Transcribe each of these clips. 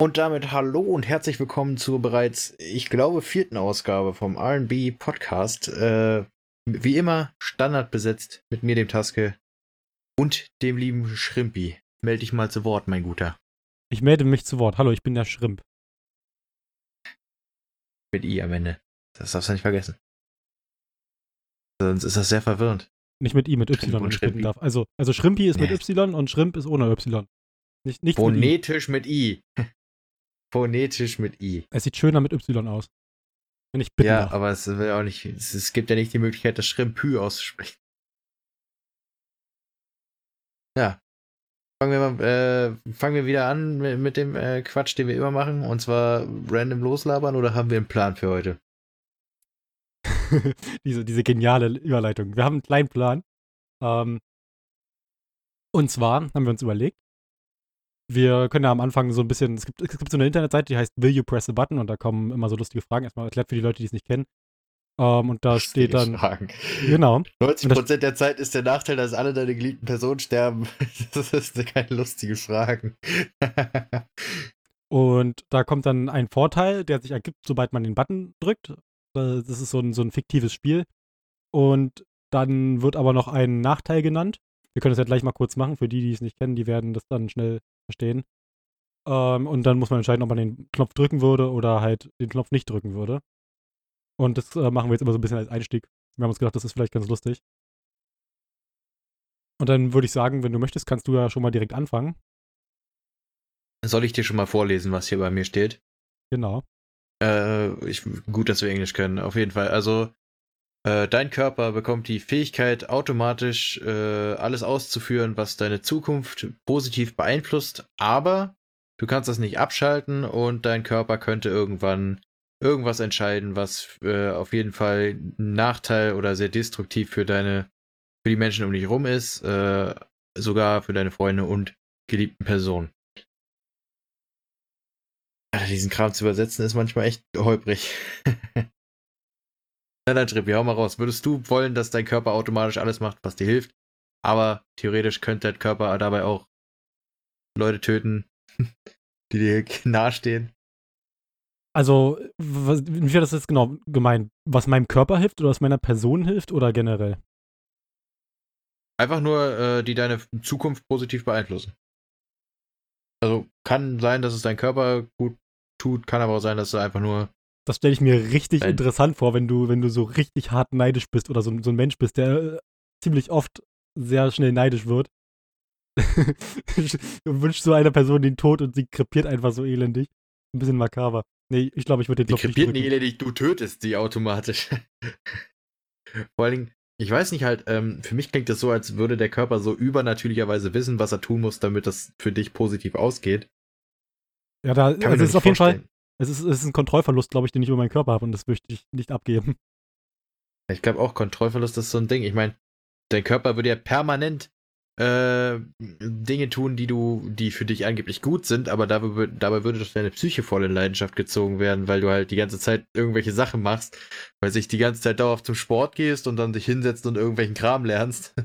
Und damit hallo und herzlich willkommen zur bereits, ich glaube, vierten Ausgabe vom RB Podcast. Äh, wie immer Standard besetzt mit mir, dem Taske und dem lieben Schrimpi. Melde dich mal zu Wort, mein Guter. Ich melde mich zu Wort. Hallo, ich bin der Schrimp. Mit I am Ende. Das darfst du nicht vergessen. Sonst ist das sehr verwirrend. Nicht mit I, mit Y, wenn ich bitten darf. Also, also Schrimpi ist mit Nee. Y und Schrimp ist ohne Y. Nicht, nicht mit I. Phonetisch mit I. Phonetisch mit I. Es sieht schöner mit Y aus. Wenn ich bitten Ja, darf. aber es will auch nicht. Es, es gibt ja nicht die Möglichkeit, das Schrimpü auszusprechen. Ja. Fangen wir mal, äh, fangen wir wieder an mit, mit dem äh, Quatsch, den wir immer machen, und zwar random loslabern oder haben wir einen Plan für heute? diese, diese geniale Überleitung. Wir haben einen kleinen Plan. Ähm, und zwar haben wir uns überlegt, wir können ja am Anfang so ein bisschen, es gibt, es gibt so eine Internetseite, die heißt Will You Press a Button und da kommen immer so lustige Fragen. Erstmal erklärt für die Leute, die es nicht kennen. Ähm, und da steht dann, Fragen. genau, 90% der Zeit ist der Nachteil, dass alle deine geliebten Personen sterben. Das ist keine lustige Fragen. Und da kommt dann ein Vorteil, der sich ergibt, sobald man den Button drückt. Äh, Das ist so ein, so ein fiktives Spiel. Und dann wird aber noch ein Nachteil genannt. Wir können das ja gleich mal kurz machen. Für die, die es nicht kennen, die werden das dann schnell verstehen. Ähm, und dann muss man entscheiden, ob man den Knopf drücken würde oder halt den Knopf nicht drücken würde. Und das äh, machen wir jetzt immer so ein bisschen als Einstieg. Wir haben uns gedacht, das ist vielleicht ganz lustig. Und dann würde ich sagen, wenn du möchtest, kannst du ja schon mal direkt anfangen. Soll ich dir schon mal vorlesen, was hier bei mir steht? Genau. Äh, ich, gut, dass wir Englisch können, auf jeden Fall. Also, äh, dein Körper bekommt die Fähigkeit, automatisch äh, alles auszuführen, was deine Zukunft positiv beeinflusst, aber du kannst das nicht abschalten und dein Körper könnte irgendwann irgendwas entscheiden, was äh, auf jeden Fall ein Nachteil oder sehr destruktiv für deine, für die Menschen um dich rum ist, äh, sogar für deine Freunde und geliebten Personen. Diesen Kram zu übersetzen ist manchmal echt holprig. Na dann, Trippi, hau mal raus. Würdest du wollen, dass dein Körper automatisch alles macht, was dir hilft? Aber theoretisch könnte dein Körper dabei auch Leute töten, die dir nahestehen. Also, was, wie wäre das jetzt genau gemeint? Was meinem Körper hilft oder was meiner Person hilft oder generell? Einfach nur, äh, die deine Zukunft positiv beeinflussen. Also kann sein, dass es dein Körper gut tut, kann aber auch sein, dass du einfach nur. Das stelle ich mir richtig Nein. interessant vor, wenn du, wenn du so richtig hart neidisch bist oder so, so ein Mensch bist, der äh, ziemlich oft sehr schnell neidisch wird. du wünschst so einer Person den Tod und sie krepiert einfach so elendig. Ein bisschen makaber. Nee, ich glaube, ich würde den Die Knopf nicht krepiert nicht elendig, du tötest sie automatisch. Vor allen Dingen, ich weiß nicht halt, ähm, für mich klingt das so, als würde der Körper so übernatürlicherweise wissen, was er tun muss, damit das für dich positiv ausgeht. Ja, da, also es ist auf jeden Fall. Es ist, es ist ein Kontrollverlust, glaube ich, den ich über meinen Körper habe und das möchte ich nicht abgeben. Ich glaube auch, Kontrollverlust ist so ein Ding. Ich meine, dein Körper würde ja permanent äh, Dinge tun, die du, die für dich angeblich gut sind, aber dabei, dabei würde doch deine Psyche voll in Leidenschaft gezogen werden, weil du halt die ganze Zeit irgendwelche Sachen machst, weil sich die ganze Zeit dauerhaft zum Sport gehst und dann dich hinsetzt und irgendwelchen Kram lernst.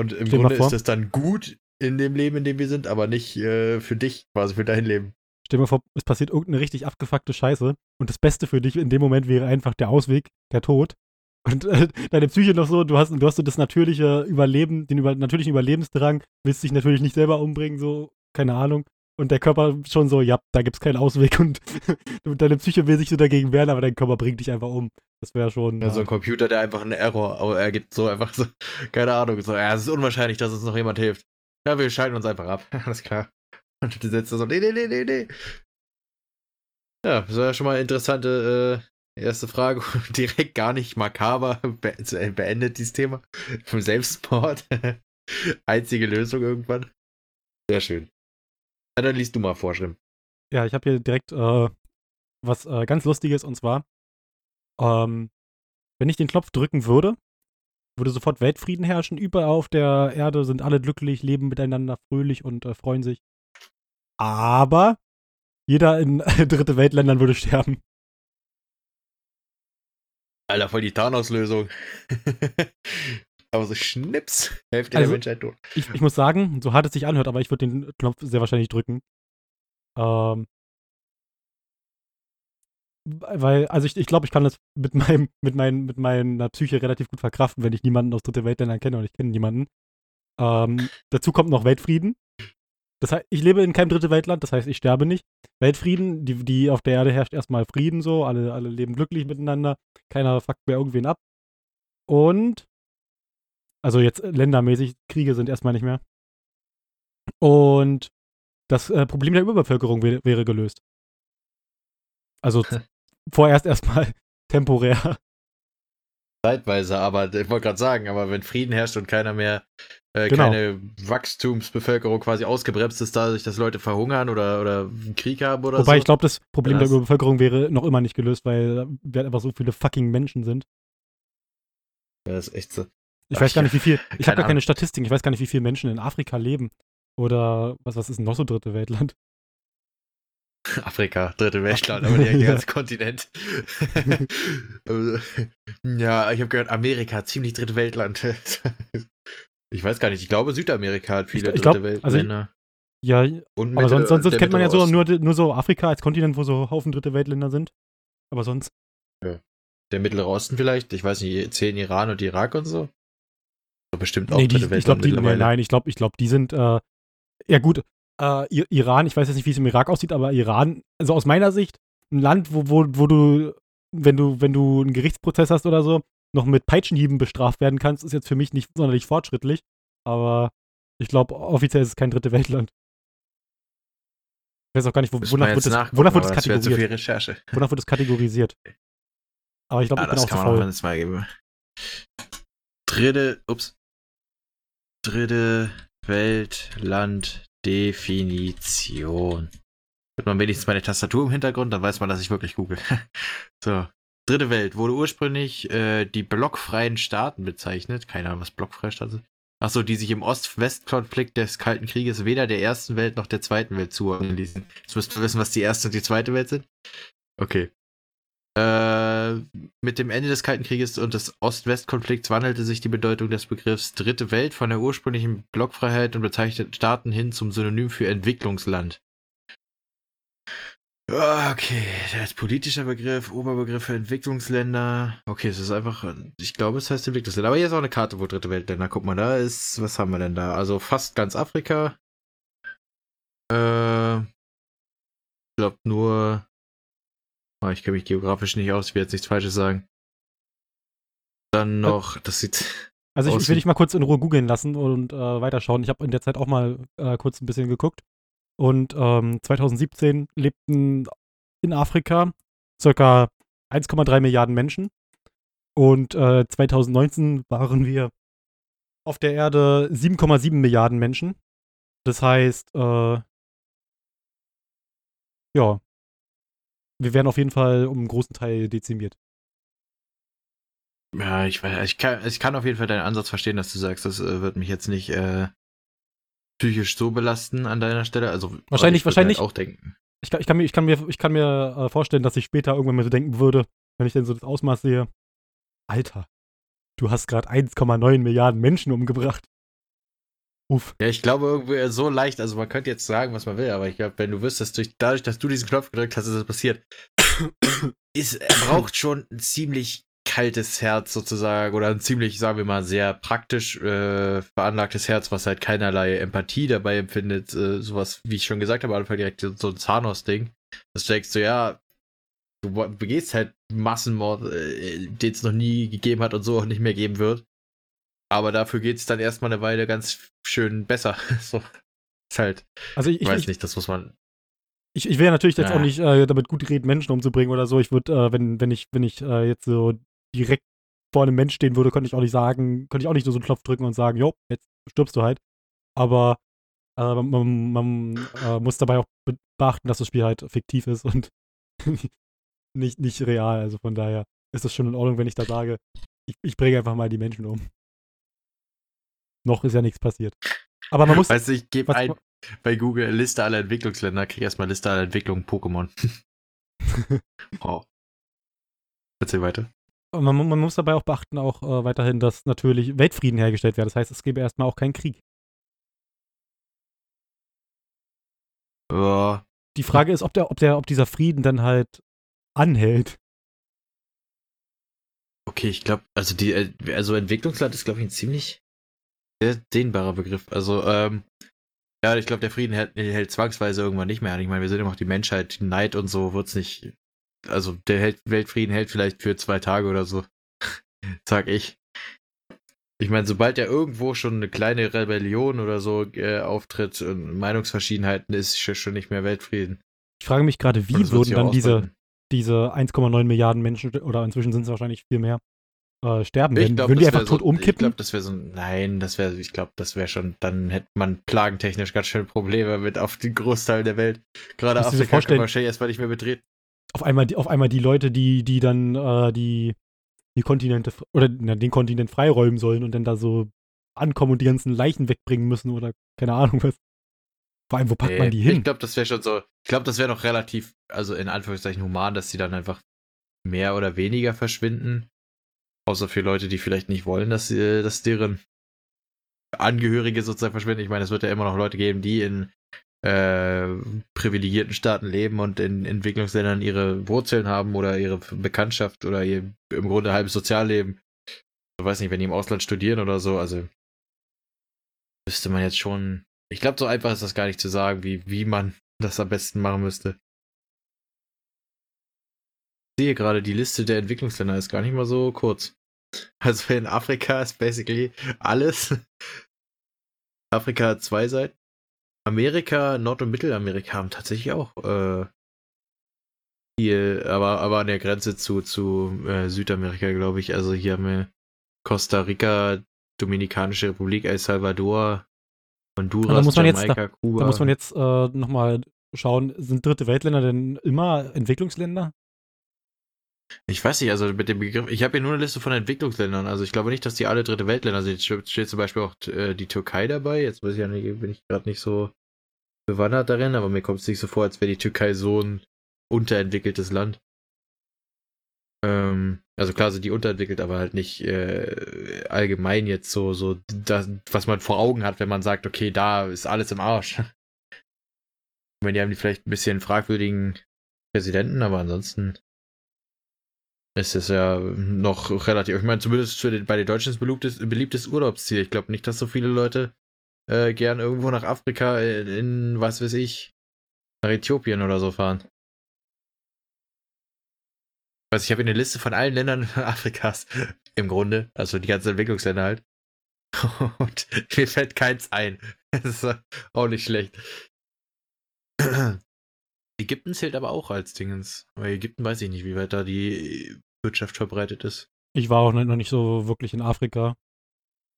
Und im Grunde ist das dann gut in dem Leben, in dem wir sind, aber nicht äh, für dich, quasi für dein Leben. Stell dir mal vor, es passiert irgendeine richtig abgefuckte Scheiße und das Beste für dich in dem Moment wäre einfach der Ausweg, der Tod. Und äh, deine Psyche noch so, du hast, du hast so das natürliche Überleben, den über, natürlichen Überlebensdrang, willst dich natürlich nicht selber umbringen, so, keine Ahnung. Und der Körper schon so, ja, da gibt's keinen Ausweg und deine Psyche will sich so dagegen wehren, aber dein Körper bringt dich einfach um. Das wäre schon. Ja, so ein Computer, der einfach einen Error ergibt, so einfach so, keine Ahnung, so, ja, es ist unwahrscheinlich, dass uns noch jemand hilft. Ja, wir schalten uns einfach ab, alles klar. Und du sitzt da so, nee, nee, nee, nee, nee. Ja, das war ja schon mal eine interessante äh, erste Frage. Direkt gar nicht makaber be äh, beendet dieses Thema. Vom Selbstmord. Einzige Lösung irgendwann. Sehr schön. Ja, dann liest du mal vor, Schlimm. Ja, ich habe hier direkt äh, was äh, ganz Lustiges und zwar, ähm, wenn ich den Knopf drücken würde, würde sofort Weltfrieden herrschen. Überall auf der Erde sind alle glücklich, leben miteinander fröhlich und äh, freuen sich. Aber jeder in dritte Weltländern würde sterben. Alter, voll die Tarnauslösung. Aber so Schnips, Hälfte Also- der Menschheit tot. Ich, ich muss sagen, so hart es sich anhört, aber ich würde den Knopf sehr wahrscheinlich drücken. Ähm, weil, also ich, ich glaube, ich kann das mit meinem, mit meinem, mit meiner Psyche relativ gut verkraften, wenn ich niemanden aus dritte Weltländern kenne und ich kenne niemanden. Ähm, dazu kommt noch Weltfrieden. Das heißt, ich lebe in keinem dritte Weltland, das heißt, ich sterbe nicht. Weltfrieden, die, die auf der Erde herrscht erstmal Frieden so, alle, alle leben glücklich miteinander, keiner fuckt mehr irgendwen ab. Und also jetzt ländermäßig, Kriege sind erstmal nicht mehr. Und das äh, Problem der Überbevölkerung wär, wäre gelöst. Also vorerst erstmal temporär. Zeitweise, aber ich wollte gerade sagen, aber wenn Frieden herrscht und keiner mehr, äh, Genau. keine Wachstumsbevölkerung quasi ausgebremst ist, dadurch, dass Leute verhungern oder, oder einen Krieg haben oder Wobei so. ich glaube, das Problem der Das- Überbevölkerung wäre noch immer nicht gelöst, weil wir einfach so viele fucking Menschen sind. Ja, das ist echt so. Ich Ach, weiß gar ich- nicht, wie viel. Ich habe gar keine. Statistiken. Ich weiß gar nicht, wie viele Menschen in Afrika leben. Oder was, was ist denn noch so dritte Weltland? Afrika, dritte Weltland, aber der ganze Kontinent. Also, ja, ich habe gehört, Amerika, ziemlich dritte Weltland. Ich weiß gar nicht, ich glaube, Südamerika hat viele Ich- ich dritte glaub, also Weltländer. Ja, Und aber sonst, sonst, kennt man ja so nur, nur so Afrika als Kontinent, wo so Haufen dritte Weltländer sind. Aber sonst. Osten. Der Mittlere Osten vielleicht, ich weiß nicht, zählen Iran und Irak und so? Bestimmt auch nee, die, dritte ich glaube, Weltland die, nee, nein, ich glaube, ich glaub, die sind, äh, ja gut, äh, Iran, ich weiß jetzt nicht, wie es im Irak aussieht, aber Iran, also aus meiner Sicht, ein Land, wo, wo, wo du, wenn du, wenn du einen Gerichtsprozess hast oder so, noch mit Peitschenhieben bestraft werden kannst, ist jetzt für mich nicht sonderlich fortschrittlich. Aber ich glaube, offiziell ist es kein dritte Weltland. Ich weiß auch gar nicht, wo, wonach, wir wird das, wonach wird das kategorisiert? Recherche. Wonach wird das kategorisiert? Aber ich glaube, Ah, ich bin das auch kann man auch faul. alles mal geben. Dritte, ups. Dritte Weltland-Definition. Hört man wenigstens meine Tastatur im Hintergrund, dann weiß man, dass ich wirklich google. so. Dritte Welt wurde ursprünglich äh, die blockfreien Staaten bezeichnet. Keine Ahnung, was blockfreie Staaten sind. Achso, die sich im Ost-West-Konflikt des Kalten Krieges weder der ersten Welt noch der zweiten Welt zuordnen ließen. Jetzt müsst ihr wissen, was die erste und die zweite Welt sind. Okay. Äh, mit dem Ende des Kalten Krieges und des Ost-West-Konflikts wandelte sich die Bedeutung des Begriffs Dritte Welt von der ursprünglichen Blockfreiheit und bezeichneten Staaten hin zum Synonym für Entwicklungsland. Ah, Okay, als politischer Begriff, Oberbegriff für Entwicklungsländer. Okay, es ist einfach, ich glaube, es heißt Entwicklungsländer. Aber hier ist auch eine Karte, wo Dritte Weltländer. Guck mal, da ist, was haben wir denn da? Also fast ganz Afrika. Äh, ich glaube nur Ah, ich kenne mich geografisch nicht aus, ich will jetzt nichts Falsches sagen. Dann noch, das sieht. Also ich, will dich mal kurz in Ruhe googeln lassen und äh, weiterschauen. Ich habe in der Zeit auch mal äh, kurz ein bisschen geguckt. Und ähm, 2017 lebten in Afrika circa 1,3 Milliarden Menschen. Und äh, 2019 waren wir auf der Erde 7,7 Milliarden Menschen. Das heißt, äh, ja, wir werden auf jeden Fall um einen großen Teil dezimiert. Ja, ich, ich, kann, ich kann auf jeden Fall deinen Ansatz verstehen, dass du sagst, das äh, wird mich jetzt nicht äh, psychisch so belasten an deiner Stelle. Also Wahrscheinlich- ich würd wahrscheinlich- Halt auch denken. Ich kann, ich kann mir, ich kann mir, ich kann mir äh, vorstellen, dass ich später irgendwann mal so denken würde, wenn ich denn so das Ausmaß sehe. Alter, du hast gerade 1,9 Milliarden Menschen umgebracht. Uff. Ja, ich glaube irgendwie so leicht, also man könnte jetzt sagen, was man will, aber ich glaube, wenn du wüsstest, durch, dadurch, dass du diesen Knopf gedrückt hast, ist das passiert. ist, er braucht schon ziemlich kaltes Herz sozusagen oder ein ziemlich, sagen wir mal, sehr praktisch äh, veranlagtes Herz, was halt keinerlei Empathie dabei empfindet. Äh, sowas, wie ich schon gesagt habe, am Anfang direkt so ein Zahnhaus-Ding. Das denkst du, ja, du begehst halt Massenmord, äh, den es noch nie gegeben hat und so auch nicht mehr geben wird. Aber dafür geht's dann erstmal eine Weile ganz schön besser. so. Ist halt, Also ich, ich weiß ich, nicht, das muss man. ich, ich ja natürlich jetzt Ja. auch nicht äh, damit gut reden, Menschen umzubringen oder so. Ich würde, äh, wenn, wenn ich, wenn ich äh, jetzt so direkt vor einem Mensch stehen würde, könnte ich auch nicht sagen, könnte ich auch nicht so einen Knopf drücken und sagen, jo, jetzt stirbst du halt. Aber äh, man, man äh, muss dabei auch be- beachten, dass das Spiel halt fiktiv ist und nicht, nicht real. Also von daher ist das schon in Ordnung, wenn ich da sage, ich, ich bringe einfach mal die Menschen um. Noch ist ja nichts passiert. Aber man muss. Weißt du, ich gebe ein bei Google Liste aller Entwicklungsländer, krieg erstmal Liste aller Entwicklungen Pokémon. oh. Erzähl weiter. Man, man muss dabei auch beachten, auch äh, weiterhin, dass natürlich Weltfrieden hergestellt wird. Das heißt, es gäbe erstmal auch keinen Krieg. Ja, Die Frage ist, ob, der, ob, der, ob dieser Frieden dann halt anhält. Okay, ich glaube, also die, äh, also Entwicklungsland ist, glaube ich, ein ziemlich sehr dehnbarer Begriff. Also, ähm, ja, ich glaube, der Frieden hält, hält, zwangsweise irgendwann nicht mehr an. Ich meine, wir sind immer noch die Menschheit, Neid und so wird's nicht. Also, der hält, Weltfrieden hält vielleicht für zwei Tage oder so. Sag ich. Ich meine, sobald ja irgendwo schon eine kleine Rebellion oder so äh, auftritt und Meinungsverschiedenheiten, ist schon nicht mehr Weltfrieden. Ich frage mich gerade, wie würden dann diese, diese 1,9 Milliarden Menschen, oder inzwischen sind es wahrscheinlich viel mehr, äh, sterben. Ich glaub, Würden die einfach tot so, umkippen? Ich glaube, das wäre so, nein, das wäre, ich glaube, das wäre schon, dann hätte man plagentechnisch ganz schön Probleme mit auf den Großteil der Welt. Gerade Afrika kann man erstmal nicht mehr betreten. Auf einmal, auf einmal die Leute, die, die dann äh, die die Kontinente oder na, den Kontinent freiräumen sollen und dann da so ankommen und die ganzen Leichen wegbringen müssen oder keine Ahnung was. Vor allem, wo packt nee, man die hin? Ich glaube, das wäre schon so. Ich glaube, das wäre noch relativ, also in Anführungszeichen human, dass sie dann einfach mehr oder weniger verschwinden. Außer für Leute, die vielleicht nicht wollen, dass, sie, dass deren Angehörige sozusagen verschwinden. Ich meine, es wird ja immer noch Leute geben, die in äh, privilegierten Staaten leben und in Entwicklungsländern ihre Wurzeln haben oder ihre Bekanntschaft oder ihr im Grunde halbes Sozialleben. Ich weiß nicht, wenn die im Ausland studieren oder so, also müsste man jetzt schon. Ich glaube, so einfach ist das gar nicht zu sagen, wie, wie man das am besten machen müsste. Ich sehe gerade, die Liste der Entwicklungsländer ist gar nicht mal so kurz. Also in Afrika ist basically alles. Afrika hat zwei Seiten. Amerika, Nord- und Mittelamerika haben tatsächlich auch äh, viel, aber, aber an der Grenze zu, zu äh, Südamerika, glaube ich. Also hier haben wir Costa Rica, Dominikanische Republik, El Salvador, Honduras, da muss man Jamaika, jetzt, Kuba. Da muss man jetzt äh, nochmal schauen, sind dritte Weltländer denn immer Entwicklungsländer? Ich weiß nicht, also mit dem Begriff, ich habe hier nur eine Liste von Entwicklungsländern, also ich glaube nicht, dass die alle dritte Weltländer sind. Jetzt steht zum Beispiel auch äh, die Türkei dabei, jetzt weiß ich ja nicht, bin ich gerade nicht so bewandert darin, aber mir kommt es nicht so vor, als wäre die Türkei so ein unterentwickeltes Land. Ähm, also klar sind die unterentwickelt, aber halt nicht äh, allgemein jetzt so, so das, was man vor Augen hat, wenn man sagt, okay, da ist alles im Arsch. Ich meine, die haben die vielleicht ein bisschen fragwürdigen Präsidenten, aber ansonsten ist es ja noch relativ. Ich meine, zumindest den, bei den Deutschen ist beliebtes, beliebtes Urlaubsziel. Ich glaube nicht, dass so viele Leute äh, gern irgendwo nach Afrika in, in, was weiß ich, nach Äthiopien oder so fahren. Also ich habe eine Liste von allen Ländern Afrikas im Grunde, also die ganzen Entwicklungsländer halt. Und mir fällt keins ein. Das ist auch nicht schlecht. Ägypten zählt aber auch als Dingens. Weil Ägypten weiß ich nicht, wie weit da die Wirtschaft verbreitet ist. Ich war auch noch nicht so wirklich in Afrika.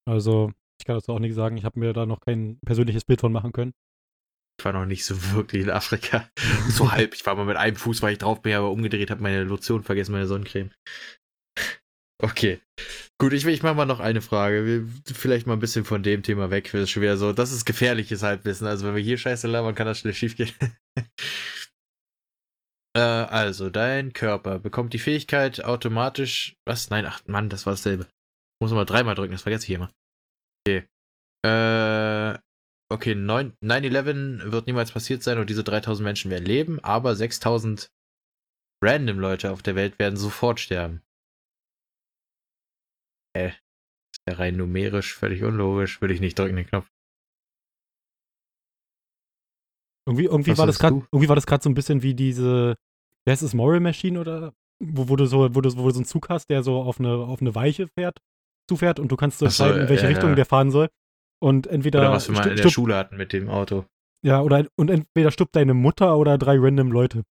Also, ich kann dazu auch nicht sagen. Ich habe mir da noch kein persönliches Bild von machen können. Ich war noch nicht so wirklich in Afrika. so halb. Ich war mal mit einem Fuß, weil ich drauf bin, aber umgedreht habe meine Lotion vergessen, meine Sonnencreme. Okay. Gut, ich, ich mache mal noch eine Frage. Wir, vielleicht mal ein bisschen von dem Thema weg. Das ist schon wieder so. Das ist gefährliches Halbwissen. Also, wenn wir hier Scheiße labern, kann das schnell schief gehen. Äh, also, dein Körper bekommt die Fähigkeit automatisch. Was? Nein, ach Mann, das war dasselbe. Muss man mal dreimal drücken, das vergesse ich immer. Okay. Äh. Okay, 9-11 wird niemals passiert sein und diese 3000 Menschen werden leben, aber 6000 random Leute auf der Welt werden sofort sterben. Äh, ist ja rein numerisch völlig unlogisch, würde ich nicht drücken den Knopf. Irgendwie, irgendwie war das grad, irgendwie war das gerade so ein bisschen wie diese, wie heißt es, Moral Machine oder wo, wo, du so, wo, du, wo du so einen Zug hast, der so auf eine, auf eine Weiche fährt, zufährt und du kannst so entscheiden, so, in welche äh, Richtung der fahren soll. Und entweder. Oder was wir mal in der Schule hatten mit dem Auto. Ja, oder und entweder stirbt deine Mutter oder drei random Leute.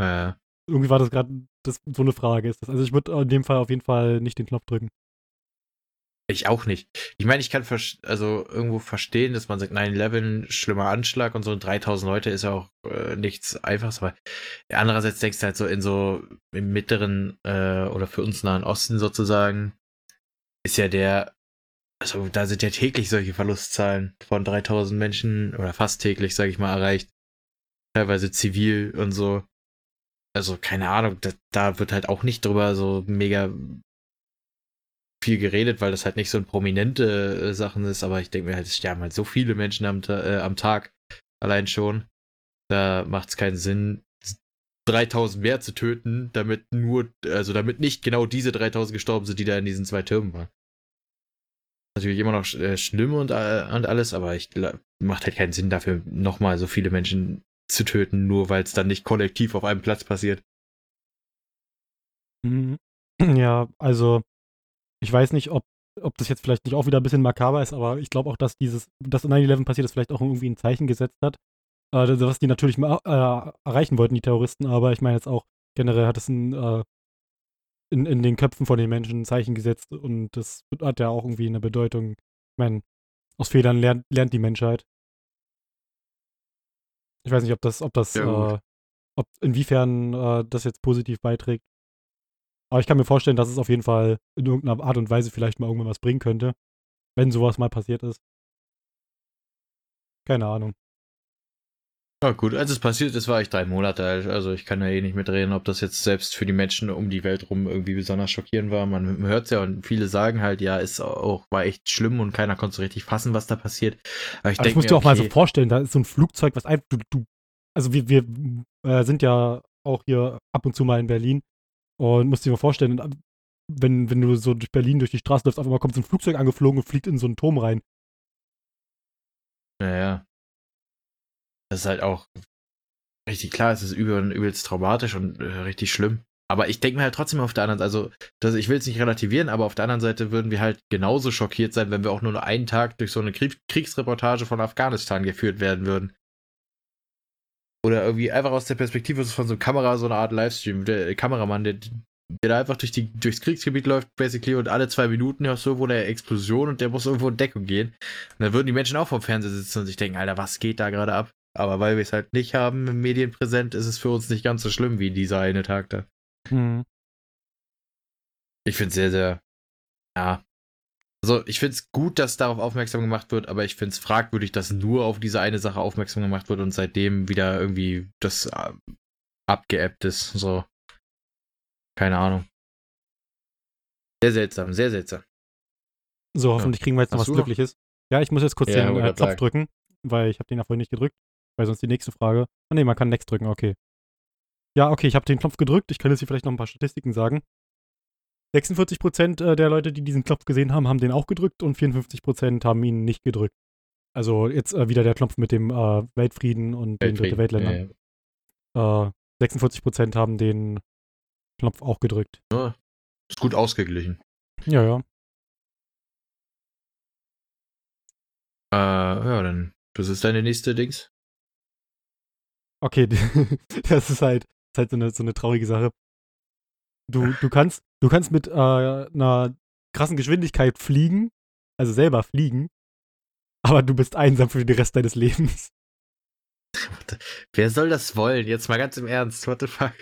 Ja. Irgendwie war das gerade so eine Frage ist das. Also ich würde in dem Fall auf jeden Fall nicht den Knopf drücken. Ich auch nicht. Ich meine, ich kann also irgendwo verstehen, dass man sagt, 9-11, schlimmer Anschlag und so, 3000 Leute ist ja auch äh, nichts Einfaches, aber andererseits denkst du halt so in so im mittleren äh, oder für uns Nahen Osten sozusagen, ist ja der, also da sind ja täglich solche Verlustzahlen von 3000 Menschen oder fast täglich, sage ich mal, erreicht. Teilweise zivil und so. Also keine Ahnung, da, da wird halt auch nicht drüber so mega viel geredet, weil das halt nicht so ein prominente äh, Sachen ist, aber ich denke mir halt, es sterben halt so viele Menschen am, äh, am Tag allein schon. Da macht es keinen Sinn, 3000 mehr zu töten, damit nur, also damit nicht genau diese 3000 gestorben sind, die da in diesen zwei Türmen waren. Natürlich immer noch äh, schlimm und, äh, und alles, aber ich macht halt keinen Sinn dafür, nochmal so viele Menschen zu töten, nur weil es dann nicht kollektiv auf einem Platz passiert. Mhm. Ja, also ich weiß nicht, ob, ob das jetzt vielleicht nicht auch wieder ein bisschen makaber ist, aber ich glaube auch, dass dieses, dass 9-11 passiert ist, vielleicht auch irgendwie ein Zeichen gesetzt hat. Äh, was die natürlich mal, äh, erreichen wollten, die Terroristen, aber ich meine jetzt auch generell hat es ein, äh, in, in den Köpfen von den Menschen ein Zeichen gesetzt und das hat ja auch irgendwie eine Bedeutung. Ich meine, aus Fehlern lernt, lernt die Menschheit. Ich weiß nicht, ob das, ob das, ja, äh, ob inwiefern äh, das jetzt positiv beiträgt. Aber ich kann mir vorstellen, dass es auf jeden Fall in irgendeiner Art und Weise vielleicht mal irgendwann was bringen könnte, wenn sowas mal passiert ist. Keine Ahnung. Ja, gut, als es passiert ist, war ich drei Monate alt. Also ich kann ja eh nicht mitreden, ob das jetzt selbst für die Menschen um die Welt rum irgendwie besonders schockierend war. Man hört es ja und viele sagen halt, ja, ist auch, war echt schlimm und keiner konnte so richtig fassen, was da passiert. Aber ich, das musst du auch okay, mal so vorstellen, da ist so ein Flugzeug, was einfach, du, du also wir, wir äh, sind ja auch hier ab und zu mal in Berlin und musst dir mal vorstellen, wenn, wenn du so durch Berlin durch die Straße läufst, auf einmal kommt so ein Flugzeug angeflogen und fliegt in so einen Turm rein. Naja. Das ist halt auch richtig klar, es ist übel, übelst traumatisch und äh, richtig schlimm. Aber ich denke mir halt trotzdem auf der anderen Seite, also das, ich will es nicht relativieren, aber auf der anderen Seite würden wir halt genauso schockiert sein, wenn wir auch nur einen Tag durch so eine Krieg Kriegsreportage von Afghanistan geführt werden würden. Oder irgendwie einfach aus der Perspektive von so einer Kamera, so eine Art Livestream. Der Kameramann, der, der da einfach durch die, durchs Kriegsgebiet läuft, basically, und alle zwei Minuten hörst du irgendwo eine Explosion und der muss irgendwo in Deckung gehen. Und dann würden die Menschen auch vom Fernseher sitzen und sich denken, Alter, was geht da gerade ab? Aber weil wir es halt nicht haben im Medienpräsent, ist es für uns nicht ganz so schlimm wie dieser eine Tag da. Mhm. Ich finde es sehr, sehr, ja. Also ich finde es gut, dass darauf aufmerksam gemacht wird, aber ich finde es fragwürdig, dass nur auf diese eine Sache aufmerksam gemacht wird und seitdem wieder irgendwie das äh, abgeappt ist. So. Keine Ahnung. Sehr seltsam, sehr seltsam. So, hoffentlich kriegen wir jetzt noch was Glückliches. Ja, ich muss jetzt kurz ja, den äh, Knopf sagen. drücken, weil ich habe den ja vorhin nicht gedrückt. Weil sonst die nächste Frage. Ah ne, man kann Next drücken, okay. Ja, okay, ich habe den Knopf gedrückt. Ich kann jetzt hier vielleicht noch ein paar Statistiken sagen. 46% äh, der Leute, die diesen Knopf gesehen haben, haben den auch gedrückt und 54% haben ihn nicht gedrückt. Also jetzt äh, wieder der Knopf mit dem äh, Weltfrieden und Weltfrieden, den Weltländern. Ja, ja. 46% äh, haben den Knopf auch gedrückt. Ja, ist gut ausgeglichen. Ja, ja. Äh, ja, dann, das ist deine nächste Dings. Okay, das ist halt, ist halt so, eine, so eine traurige Sache. Du, du, kannst, du kannst mit äh, einer krassen Geschwindigkeit fliegen, also selber fliegen, aber du bist einsam für den Rest deines Lebens. Wer soll das wollen? Jetzt mal ganz im Ernst, what the fuck?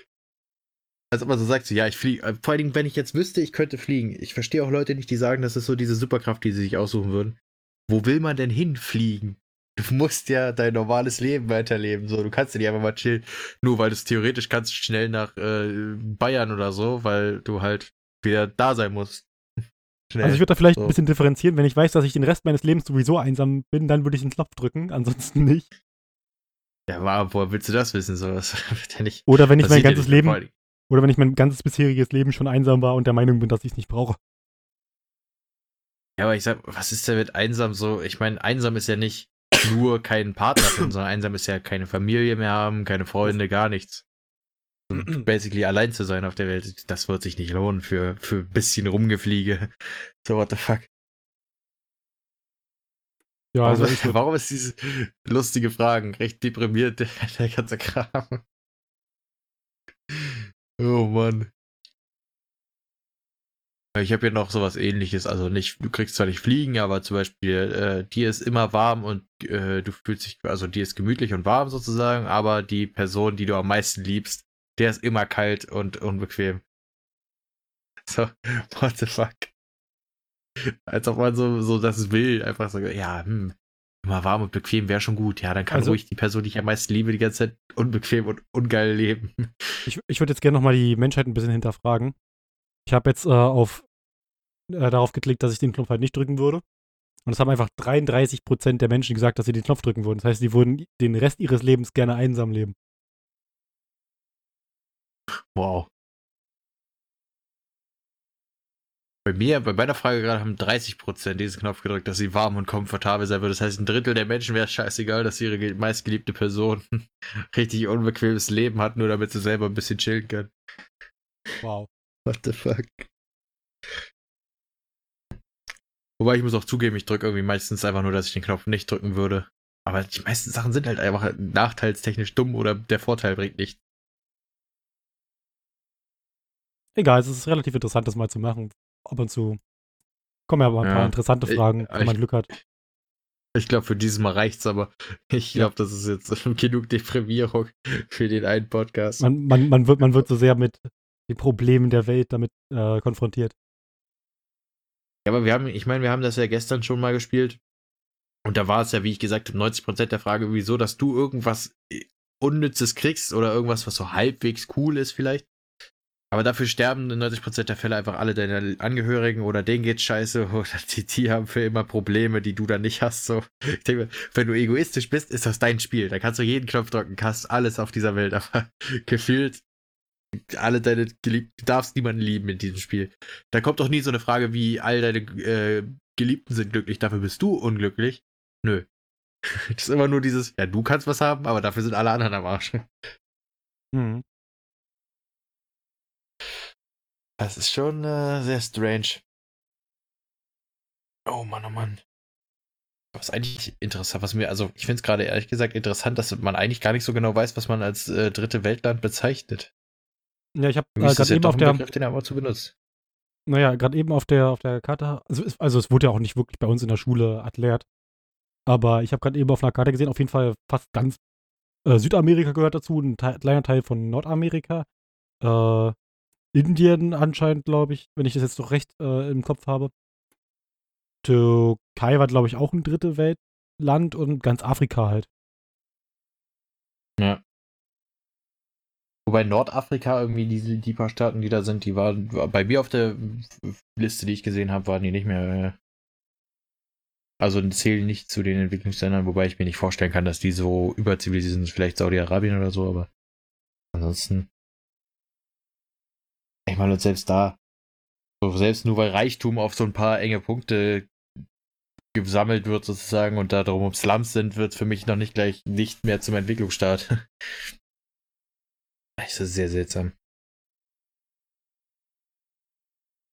Als ob man so sagt, so, ja, ich fliege. Äh, vor allen Dingen, wenn ich jetzt wüsste, ich könnte fliegen. Ich verstehe auch Leute nicht, die sagen, das ist so diese Superkraft, die sie sich aussuchen würden. Wo will man denn hinfliegen? Du musst ja dein normales Leben weiterleben. So, du kannst ja nicht einfach mal chillen, nur weil du es theoretisch kannst, schnell nach äh, Bayern oder so, weil du halt wieder da sein musst. Schnell. Also ich würde da vielleicht so. ein bisschen differenzieren, wenn ich weiß, dass ich den Rest meines Lebens sowieso einsam bin, dann würde ich den Knopf drücken, ansonsten nicht. Ja, aber woher willst du das wissen? So, das ja nicht, oder wenn ich mein ganzes Leben, oder wenn ich mein ganzes bisheriges Leben schon einsam war und der Meinung bin, dass ich es nicht brauche. Ja, aber ich sag, was ist denn mit einsam so? Ich meine, einsam ist ja nicht, nur keinen Partner finden, sondern einsam ist ja keine Familie mehr haben, keine Freunde, gar nichts. Und basically allein zu sein auf der Welt, das wird sich nicht lohnen für, für ein bisschen Rumgefliege. So, what the fuck. Ja, also warum, warum ist diese lustige Fragen recht deprimiert, der, der ganze Kram? Oh Mann. Ich habe hier noch sowas ähnliches, also nicht, du kriegst zwar nicht fliegen, aber zum Beispiel, äh, dir ist immer warm und äh, du fühlst dich, also dir ist gemütlich und warm sozusagen, aber die Person, die du am meisten liebst, der ist immer kalt und unbequem. So, what the fuck? Als ob man so, so das will, einfach so, ja, hm, immer warm und bequem wäre schon gut. Ja, dann kann also, ruhig die Person, die ich am meisten liebe, die ganze Zeit unbequem und ungeil leben. Ich, ich würde jetzt gerne nochmal die Menschheit ein bisschen hinterfragen. Ich habe jetzt äh, auf, äh, darauf geklickt, dass ich den Knopf halt nicht drücken würde. Und es haben einfach 33% der Menschen gesagt, dass sie den Knopf drücken würden. Das heißt, sie würden den Rest ihres Lebens gerne einsam leben. Wow. Bei mir, bei meiner Frage gerade haben 30% diesen Knopf gedrückt, dass sie warm und komfortabel sein wird. Das heißt, ein Drittel der Menschen wäre scheißegal, dass ihre meistgeliebte Person richtig unbequemes Leben hat, nur damit sie selber ein bisschen chillen kann. Wow. What the fuck? Wobei ich muss auch zugeben, ich drücke irgendwie meistens einfach nur, dass ich den Knopf nicht drücken würde. Aber die meisten Sachen sind halt einfach nachteilstechnisch dumm oder der Vorteil bringt nichts. Egal, es ist relativ interessant, das mal zu machen. Ab und zu kommen ja aber ein Ja, paar interessante ich- Fragen, wenn man ich- Glück hat. Ich glaube, für dieses Mal reicht's, aber ich glaube, das ist jetzt genug Deprimierung für den einen Podcast. Man, man, man, wird, man wird so sehr mit den Problemen der Welt damit äh, konfrontiert. Ja, aber wir haben, ich meine, wir haben das ja gestern schon mal gespielt. Und da war es ja, wie ich gesagt habe, 90% der Frage, wieso, dass du irgendwas äh, Unnützes kriegst oder irgendwas, was so halbwegs cool ist vielleicht. Aber dafür sterben in 90% der Fälle einfach alle deine Angehörigen oder denen geht's scheiße oder die, die haben für immer Probleme, die du dann nicht hast. So. Ich denke, wenn du egoistisch bist, ist das dein Spiel. Da kannst du jeden Knopf drücken, kannst alles auf dieser Welt, aber gefühlt alle deine Geliebten, du darfst niemanden lieben in diesem Spiel. Da kommt doch nie so eine Frage wie, all deine äh, Geliebten sind glücklich, dafür bist du unglücklich. Nö. Das ist immer nur dieses, ja, du kannst was haben, aber dafür sind alle anderen am Arsch. Hm. Das ist schon äh, sehr strange. Oh Mann, oh Mann. Was eigentlich interessant, was mir, also ich finde es gerade ehrlich gesagt interessant, dass man eigentlich gar nicht so genau weiß, was man als äh, dritte Weltland bezeichnet. Ja, ich habe äh, gerade ja eben auf der, Begriff, den er aber zu benutzt. naja, gerade eben auf der auf der Karte, also, es- also es wurde ja auch nicht wirklich bei uns in der Schule erklärt, aber ich habe gerade eben auf einer Karte gesehen, auf jeden Fall fast ganz äh, Südamerika gehört dazu, ein Teil, kleiner Teil von Nordamerika, äh, Indien anscheinend, glaube ich, wenn ich das jetzt doch recht äh, im Kopf habe. Türkei war, glaube ich, auch ein dritte Weltland und ganz Afrika halt. Ja. Wobei Nordafrika irgendwie diese die paar Staaten, die da sind, die waren war bei mir auf der Liste, die ich gesehen habe, waren die nicht mehr. Äh, also zählen nicht zu den Entwicklungsländern, wobei ich mir nicht vorstellen kann, dass die so überzivilisiert sind, vielleicht Saudi-Arabien oder so, aber ansonsten. Ich meine, selbst da, so selbst nur weil Reichtum auf so ein paar enge Punkte gesammelt wird sozusagen und da darum Slums sind, wird für mich noch nicht gleich nicht mehr zum Entwicklungsstaat. Das ist sehr seltsam.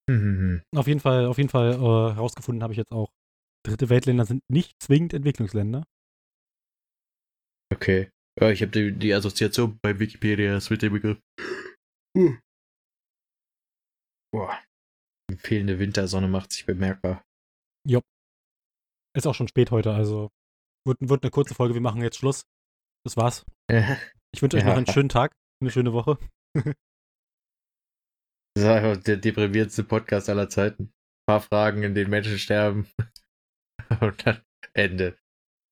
Hm, hm, hm. Auf jeden Fall, auf jeden Fall äh, herausgefunden habe ich jetzt auch, dritte Weltländer sind nicht zwingend Entwicklungsländer. Okay. Ja, ich habe die, die Assoziation bei Wikipedia mit dem Begriff. Hm. Boah. Die fehlende Wintersonne macht sich bemerkbar. Ist auch schon spät heute, also wird, wird eine kurze Folge. Wir machen jetzt Schluss. Das war's. Ich wünsche euch Ja. noch einen schönen Tag, eine schöne Woche. Das ist einfach der deprimierendste Podcast aller Zeiten. Ein paar Fragen, in denen Menschen sterben. Und dann Ende.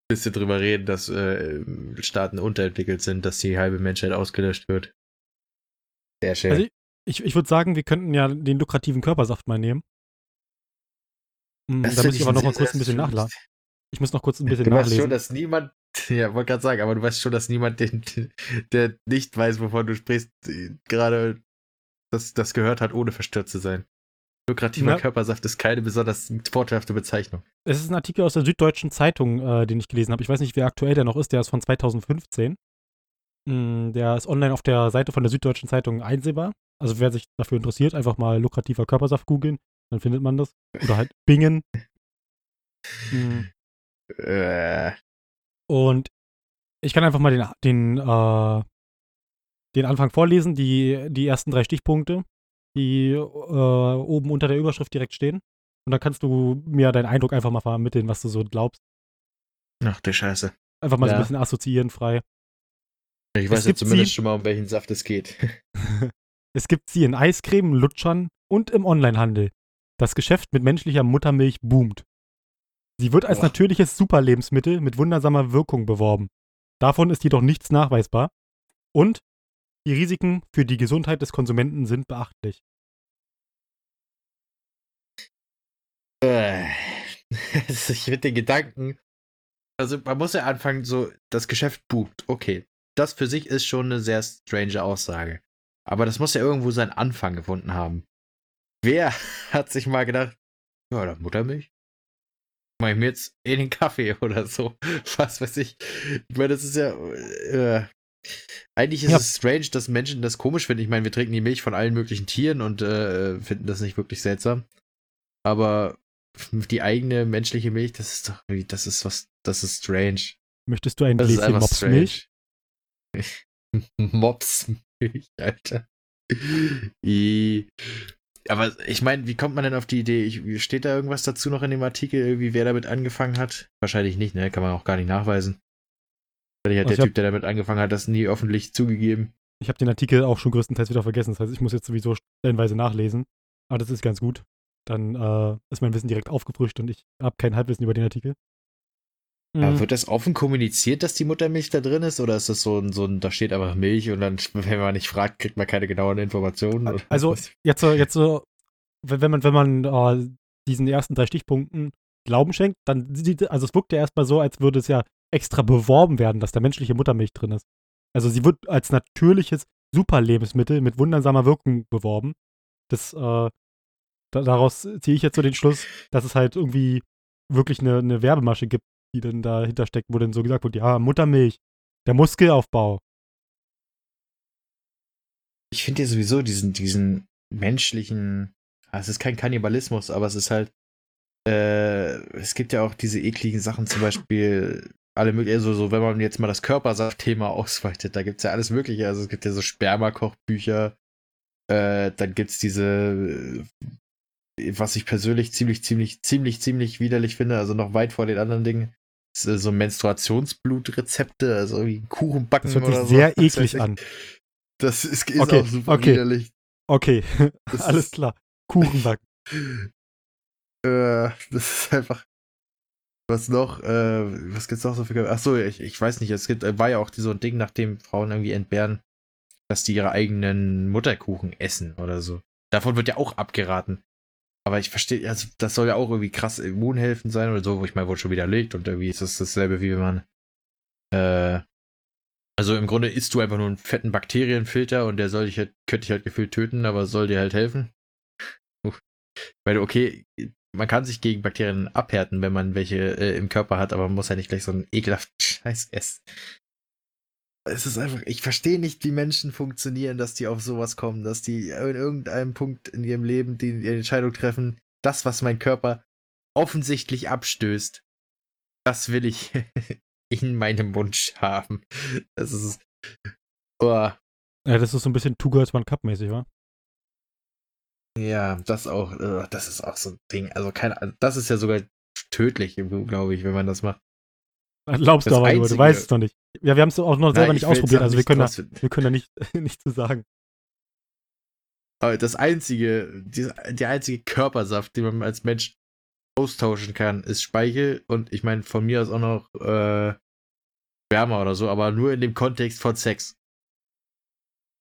Bisschen drüber reden, dass äh, Staaten unterentwickelt sind, dass die halbe Menschheit ausgelöscht wird. Sehr schön. Also ich, ich würde sagen, wir könnten ja den lukrativen Körpersaft mal nehmen. Hm, da muss ich ich aber noch mal kurz ein bisschen nachladen. Ich muss noch kurz ein bisschen Du nachlesen. schon, dass niemand, ja, wollte gerade sagen, aber du weißt schon, dass niemand, den, der nicht weiß, wovon du sprichst, gerade das, das gehört hat, ohne verstört zu sein. Lukrativer Ja. Körpersaft ist keine besonders vorteilhafte Bezeichnung. Es ist ein Artikel aus der Süddeutschen Zeitung, äh, den ich gelesen habe. Ich weiß nicht, wie aktuell der noch ist. Der ist von 2015. Mm, der ist online auf der Seite von der Süddeutschen Zeitung einsehbar. Also wer sich dafür interessiert, einfach mal lukrativer Körpersaft googeln, dann findet man das. Oder halt bingen. Mm, Äh, Und ich kann einfach mal den, den, äh, den Anfang vorlesen, die, die ersten drei Stichpunkte, die äh, oben unter der Überschrift direkt stehen. Und dann kannst du mir deinen Eindruck einfach mal vermitteln, was du so glaubst. ach du Scheiße. Einfach mal so Ja. ein bisschen assoziieren frei. Ich Es weiß gibt jetzt zumindest sie- schon mal, um welchen Saft es geht. Es gibt sie in Eiscreme, Lutschern und im Onlinehandel. Das Geschäft mit menschlicher Muttermilch boomt. Sie wird als Boah. natürliches Superlebensmittel mit wundersamer Wirkung beworben. Davon ist jedoch nichts nachweisbar. Und die Risiken für die Gesundheit des Konsumenten sind beachtlich. Äh, ich finde den Gedanken. Also, man muss ja anfangen, so, das Geschäft boomt. Okay. Das für sich ist schon eine sehr strange Aussage. Aber das muss ja irgendwo seinen Anfang gefunden haben. Wer hat sich mal gedacht, ja, da Muttermilch? Mach ich mir jetzt in den Kaffee oder so. Was weiß ich. Ich meine, das ist ja. Äh, eigentlich ist Ja. es strange, dass Menschen das komisch finden. Ich meine, wir trinken die Milch von allen möglichen Tieren und äh, finden das nicht wirklich seltsam. Aber die eigene menschliche Milch, das ist doch, das ist was, das ist strange. Möchtest du ein Gläschen Mopsmilch? Mopsmilch, Alter. I. Aber ich meine, wie kommt man denn auf die Idee? Ich, steht da irgendwas dazu noch in dem Artikel, irgendwie, wer damit angefangen hat? Wahrscheinlich nicht, ne? Kann man auch gar nicht nachweisen. Vielleicht hat Also der Typ, der damit angefangen hat, das nie öffentlich zugegeben. Ich habe den Artikel auch schon größtenteils wieder vergessen. Das heißt, ich muss jetzt sowieso stellenweise nachlesen. Aber das ist ganz gut. Dann äh, ist mein Wissen direkt aufgefrischt und ich habe kein Halbwissen über den Artikel. Mhm. wird das offen kommuniziert, dass die Muttermilch da drin ist? Oder ist das so ein, so ein, da steht einfach Milch und dann, wenn man nicht fragt, kriegt man keine genauen Informationen? Oder Also jetzt, so- jetzt so, wenn wenn man, wenn man äh, diesen ersten drei Stichpunkten Glauben schenkt, dann sieht, also es wirkt ja erstmal so, als würde es ja extra beworben werden, dass da menschliche Muttermilch drin ist. Also sie wird als natürliches Superlebensmittel mit wundersamer Wirkung beworben. Das, äh, da, daraus ziehe ich jetzt so den Schluss, dass es halt irgendwie wirklich eine, eine Werbemasche gibt, die dann dahinter steckt, wo dann so gesagt wird, ja, Muttermilch, der Muskelaufbau. ich finde ja sowieso diesen, diesen menschlichen, ah, es ist kein Kannibalismus, aber es ist halt, äh, es gibt ja auch diese ekligen Sachen, zum Beispiel alle möglichen, also so, wenn man jetzt mal das Körpersaft-Thema ausweitet, da gibt es ja alles Mögliche, also es gibt ja so Spermakochbücher, äh, dann gibt es diese, was ich persönlich ziemlich, ziemlich, ziemlich, ziemlich widerlich finde, also noch weit vor den anderen Dingen, ist, äh, so Menstruationsblutrezepte, also irgendwie Kuchen backen Das hört sich so. sehr weiß eklig an. Das ist, ist Okay, auch super okay. widerlich. Okay, alles klar. Kuchenbacken. Äh, das ist einfach. Was noch? Äh, was gibt's noch so für. Achso, ich, ich weiß nicht. Es gibt, äh, war ja auch so ein Ding, nachdem Frauen irgendwie entbehren, dass die ihre eigenen Mutterkuchen essen oder so. Davon wird ja auch abgeraten. Aber ich verstehe, also das soll ja auch irgendwie krass immunhelfend sein oder so, wo ich mal wurde schon widerlegt und irgendwie ist das dasselbe, wie wenn man. Äh, also im Grunde isst du einfach nur einen fetten Bakterienfilter und der soll dich halt, könnte dich halt gefühlt töten, aber soll dir halt helfen. Weil, okay, man kann sich gegen Bakterien abhärten, wenn man welche äh, im Körper hat, aber man muss ja nicht gleich so einen ekelhaften Scheiß essen. Es ist einfach, ich verstehe nicht, wie Menschen funktionieren, dass die auf sowas kommen, dass die in irgendeinem Punkt in ihrem Leben die, die Entscheidung treffen, das, was mein Körper offensichtlich abstößt, das will ich in meinem Wunsch haben. Das ist. Oh, Ja, das ist so ein bisschen Two Girls One Cup mäßig, wa? Ja, das auch, äh, das ist auch so ein Ding. Also keine, das ist ja sogar tödlich, glaube ich, wenn man das macht. Glaubst du aber nur, du Einzige- weißt es noch nicht. Ja, wir haben es auch noch selber Nein, nicht ausprobiert, also wir können, da, wir können da nicht, nicht zu sagen. Aber das einzige, die, der einzige Körpersaft, den man als Mensch austauschen kann, ist Speichel und ich meine von mir aus auch noch äh, Sperma oder so, aber nur in dem Kontext von Sex.